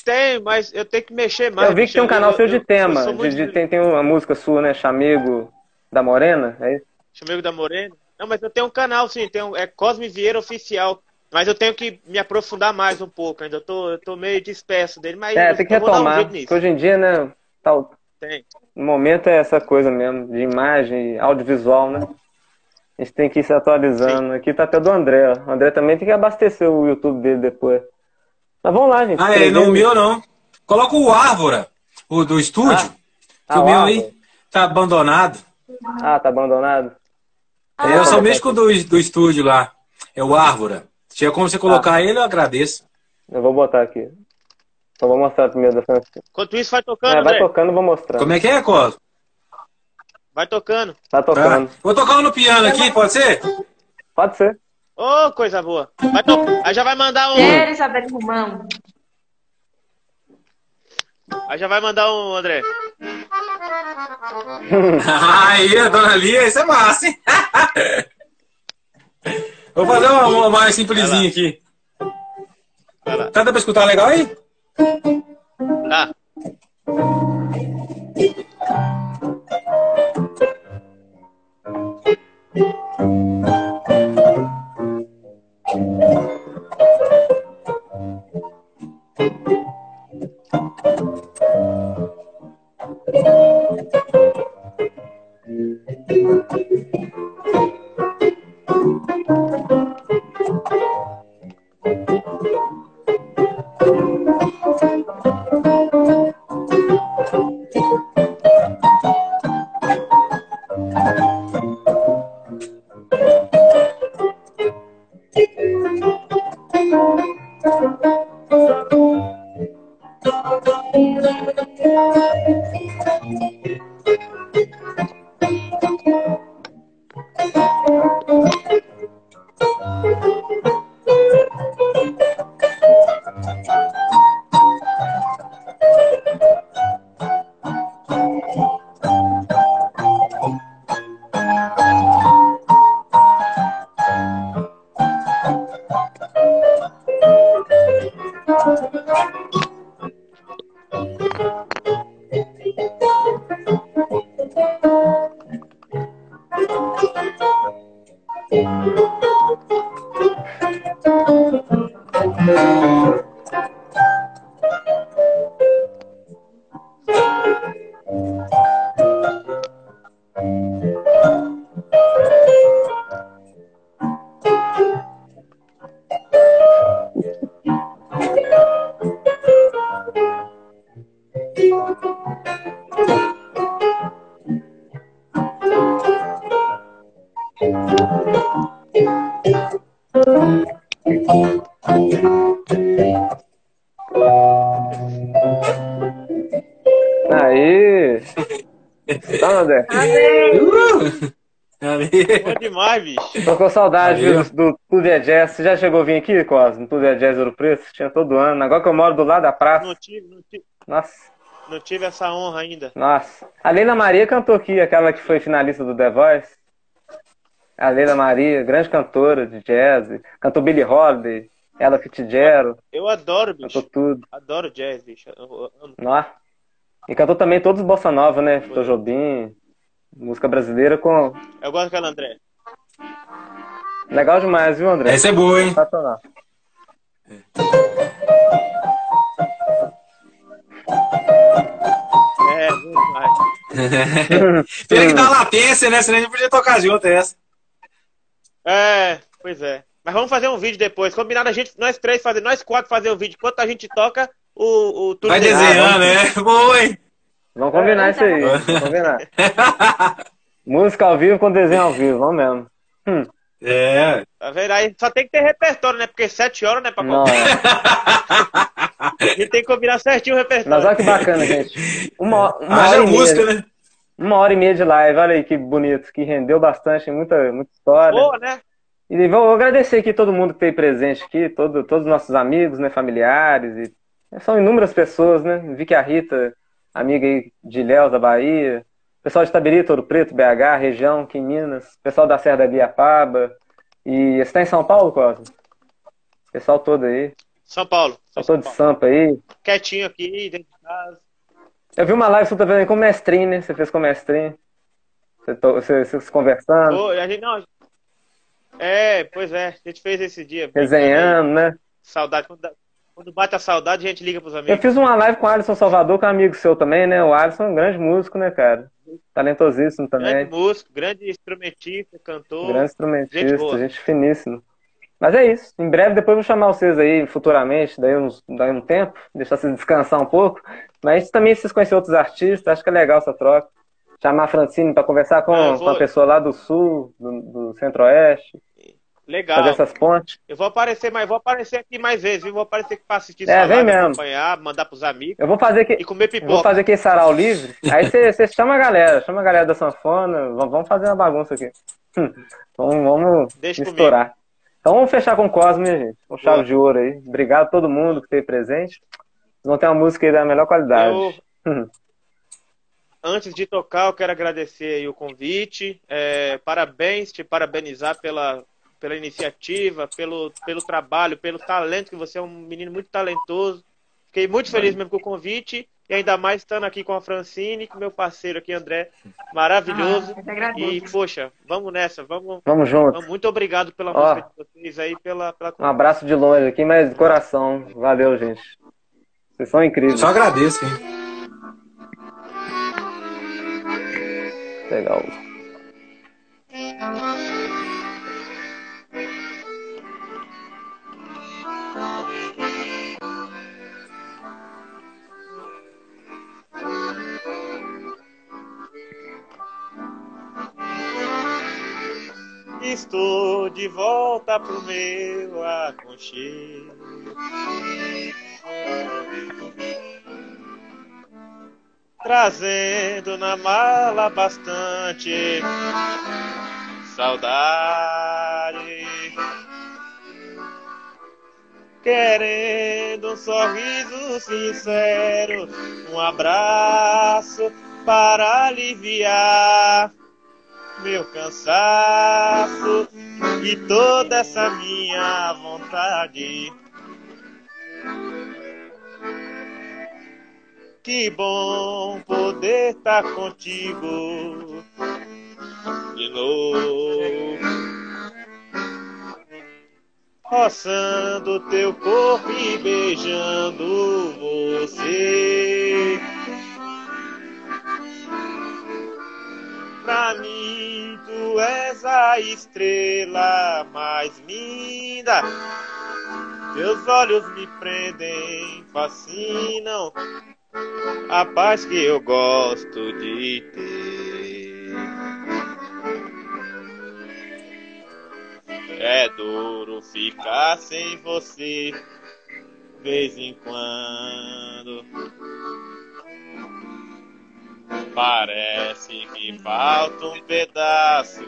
Tem, mas eu tenho que mexer mais. eu vi que tem um canal Eu- seu eu- de eu tema. sou de- de- tem, tem uma música sua, né? Chamego da Morena. É isso? Chamego da Morena. Não, mas eu tenho um canal, sim. Tem um, é Cosme Vieira Oficial. Mas eu tenho que me aprofundar mais um pouco ainda. Eu tô, eu tô meio disperso dele, mas É, eu, tem que eu um retomar. nisso. hoje em dia, né? Tal, Tem. no momento é essa coisa mesmo, de imagem, audiovisual, né? A gente tem que ir se atualizando. Aqui tá até do André. ó. O André também tem que abastecer o YouTube dele depois. Mas vamos lá, gente. Ah, é, não o meu não. Coloca o Árvora, o do estúdio. Ah, que o o meu Árvora. aí tá abandonado. Ah, tá abandonado? Ah, eu sou tá. o médico do, do estúdio lá. É o Árvora. Se tiver como você colocar ele, eu agradeço. Eu vou botar aqui. Só vou mostrar primeiro da Francisco. Enquanto isso, vai tocando, É, vai André. tocando, eu vou mostrando. Como é que é, Cosmo? Vai tocando. Tá Tá. tocando. Vou tocar um no piano aqui, pode ser? Pode ser. Ô, coisa boa. Vai to... Aí já vai mandar um. Quero Isabel Romão. Aí já vai mandar um, André. <laughs> Aí, a dona Lia, isso é massa, hein? <laughs> Vou fazer uma, uma mais simplesinha aqui. Tá dando pra escutar legal aí? à. Thank you. Thank you. Aí! Tá, André? Uh! Bom demais, bicho. Tô com saudade viu, do Tudo é Jazz. Você já chegou a vir aqui, Cosmo? Tudo é Jazz Ouro Preto? Tinha todo ano. Agora que eu moro do lado da praça. Não tive, não tive. Nossa. Não tive essa honra ainda. Nossa. A Leila Maria cantou aqui, aquela que foi finalista do The Voice. A Leila Maria, grande cantora de jazz. Cantou Billie Holiday, Ella Fitzgerald, Eu adoro, cantou bicho. tudo. Adoro jazz, bicho. Eu- eu. Nossa. E cantou também todos os Bossa Nova, né? Vitor Jobim, música brasileira com. Eu gosto daquela André. Legal demais, viu, André? Essa é boa, hein? Sensacional. É, bom demais. <laughs> Pena que dá latência, né? Senão a gente podia tocar junto essa. É, pois é. Mas vamos fazer um vídeo depois. Combinado a gente, nós três fazer, nós quatro fazer o vídeo. Enquanto a gente toca, o, o tudo Vai desenhando, né? Boa, hein? Vamos combinar isso aí. Vamos combinar. <laughs> Música ao vivo com desenho ao vivo, vamos mesmo. Hum, É. Tá vendo? Aí só tem que ter repertório, né? Porque sete horas, né, pra não, contar. é. <laughs> A gente tem que combinar certinho o repertório. Mas olha que bacana, gente. Uma, <laughs> uma, Haja hora e música, né? Uma hora e meia de live, olha aí que bonito, que rendeu bastante, muita, muita história. Boa, né? E vou agradecer aqui todo mundo que esteve presente aqui, todo, todos os nossos amigos, né, familiares. E são inúmeras pessoas, né? Vi que a Rita, amiga aí de Ilhéus, da Bahia, pessoal de Itabiri, Ouro Preto, BH, região, aqui em Minas, pessoal da Serra da Biapaba. E você está em São Paulo, Cosmo? Pessoal todo aí, São Paulo. pessoal São todo de Paulo. Sampa aí. Quietinho aqui, dentro de casa. Eu vi uma live que você tá com o mestrinho, né? Você fez com o mestrinho. Você, to- você, vocês conversando, Pô, a gente não. É, pois é. A gente fez esse dia. resenhando, né? Saudade. Quando, quando bate a saudade, a gente liga pros Eu amigos. fiz uma live com o Alisson Salvador, que é um amigo seu também, né? O Alisson é um grande músico, né, cara? Talentosíssimo também. Grande músico, grande instrumentista, cantor. Grande Gente instrumentista, boa. gente finíssima. Mas é isso. Em breve, depois eu vou chamar vocês aí futuramente, daí, uns, daí um tempo, deixar vocês descansar um pouco. Mas também vocês conhecerem outros artistas, acho que é legal essa troca. Chamar a Francine para conversar com, Ah, vou- com uma pessoa lá do sul, do, do centro-oeste, Legal. fazer essas pontes. Eu vou aparecer, mas vou aparecer aqui mais vezes, viu? Vou aparecer aqui pra assistir É, vem mesmo. acompanhar, mandar pros amigos Eu vou fazer que. e comer Eu Vou pipoca. fazer aquele sarau livre. Aí você chama a galera, chama a galera da sanfona. Vamos fazer uma bagunça aqui. Hum, <laughs> Vamos, vamos Deixa misturar. Então vamos fechar com o minha gente. Com chave de ouro aí. Obrigado a todo mundo que esteve presente. Vocês vão ter uma música aí da melhor qualidade. Eu-. <laughs> Antes de tocar, eu quero agradecer aí o convite. É, parabéns, te parabenizar pela, pela iniciativa, pelo, pelo trabalho, pelo talento, que você é um menino muito talentoso. Fiquei muito feliz mesmo com o convite. E ainda mais estando aqui com a Francine, com meu parceiro aqui, André. Maravilhoso. Ah, e, poxa, vamos nessa. Vamos, Vamos junto. vamos- muito obrigado pela Ó. música de vocês aí, pela, pela Um abraço de longe aqui, mas de coração. Valeu, gente. Vocês são incríveis. Só agradeço, hein? Legal. Estou de volta pro meu aconchego. Trazendo na mala bastante saudade. Querendo um sorriso sincero, um abraço para aliviar meu cansaço e toda essa minha vontade. Que bom poder estar contigo de novo, roçando teu corpo e beijando você. Pra mim, tu és a estrela mais linda. Teus olhos me prendem, fascinam. A paz que eu gosto de ter. É duro ficar sem você, vez em quando. Parece que falta um pedaço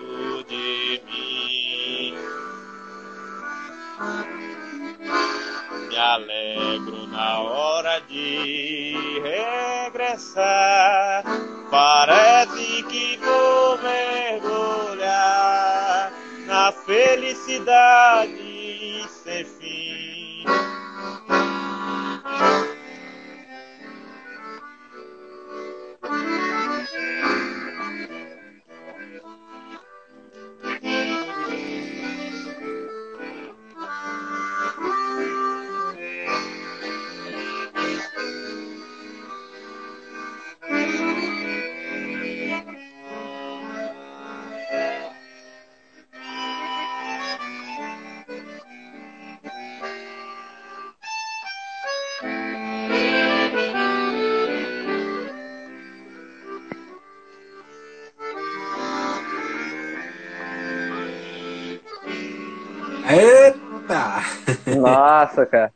de mim. Me alegro na hora de regressar. Parece que vou mergulhar na felicidade sem fim. Nossa, cara.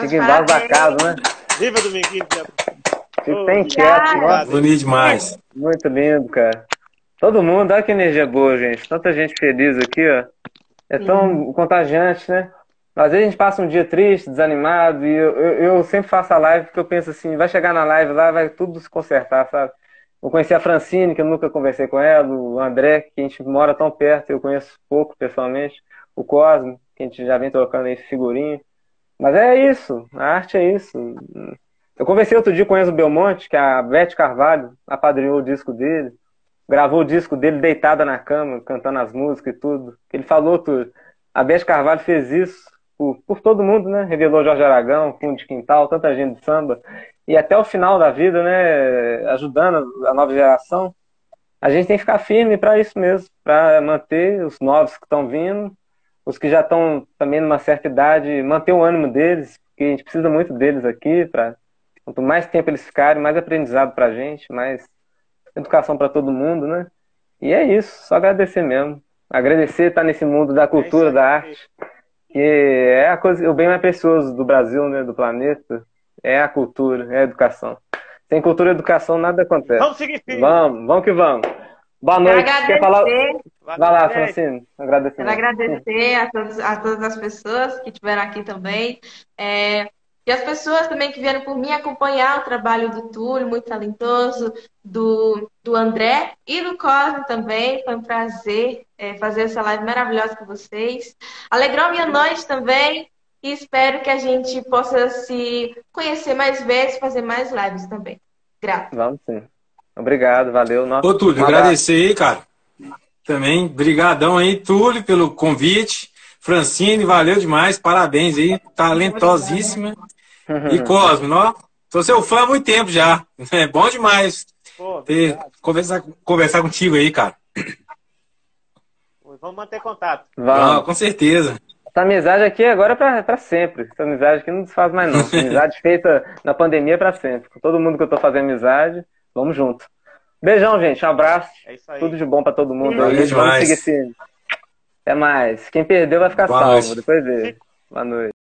Fica embaixo da casa, né? Viva Dominguinho! Fica bem quieto, nossa. Bonito demais. Muito lindo, cara. Todo mundo, olha que energia boa, gente. Tanta gente feliz aqui, ó. É tão contagiante, né? Às vezes a gente passa um dia triste, desanimado, e eu, eu, eu sempre faço a live porque eu penso assim, vai chegar na live lá, vai tudo se consertar, sabe? Eu conheci a Francine, que eu nunca conversei com ela, o André, que a gente mora tão perto, eu conheço pouco pessoalmente, o Cosmo, que a gente já vem trocando aí figurinha. Mas é isso, a arte é isso. Eu conversei outro dia com o Enzo Belmonte, que a Beth Carvalho apadrinhou o disco dele, gravou o disco dele deitada na cama, cantando as músicas e tudo. Ele falou tudo. A Beth Carvalho fez isso por, por todo mundo, né? Revelou Jorge Aragão, Fundo de Quintal, tanta gente de samba. E até o final da vida, né? Ajudando a nova geração. A gente tem que ficar firme para isso mesmo, para manter os novos que estão vindo, os que já estão também numa certa idade, manter o ânimo deles, porque a gente precisa muito deles aqui, para quanto mais tempo eles ficarem, mais aprendizado para a gente, mais educação para todo mundo, né? E é isso, só agradecer mesmo. Agradecer estar nesse mundo da cultura, aí, da arte, que é a coisa, o bem mais precioso do Brasil, né, do planeta, é a cultura, é a educação. Sem cultura e educação nada acontece. Vamos seguir firme. Vamos, vamos que vamos. Boa noite. Quer falar? Vai lá. Francine. Agradecer. quero agradecer a, todos, a todas as pessoas que estiveram aqui também. É, e as pessoas também que vieram por mim acompanhar o trabalho do Túlio, muito talentoso, do, do André e do Cosme também. Foi um prazer é, fazer essa live maravilhosa com vocês. Alegrou minha noite também. E espero que a gente possa se conhecer mais vezes, fazer mais lives também. Grata. Vamos sim. Obrigado, valeu. Nossa, Ô, Túlio, um agradecer aí, cara. Também, brigadão aí, Túlio, pelo convite. Francine, valeu demais, parabéns aí, talentosíssima. E Cosme, ó, sou seu fã há muito tempo já. <laughs> É bom demais Pô, ter, conversar, conversar contigo aí, cara. Vamos manter contato. Ah, Vamos. com certeza. Essa amizade aqui agora é pra, pra sempre. Essa amizade aqui não desfaz mais, não. <laughs> Amizade feita na pandemia é pra sempre. Com todo mundo que eu tô fazendo amizade, vamos junto. Beijão, gente. Um abraço. É isso aí. Tudo de bom pra todo mundo. Valeu. Vamos demais. seguir firme. Até mais. Quem perdeu vai ficar Boa salvo. noite. Depois vê. Boa noite.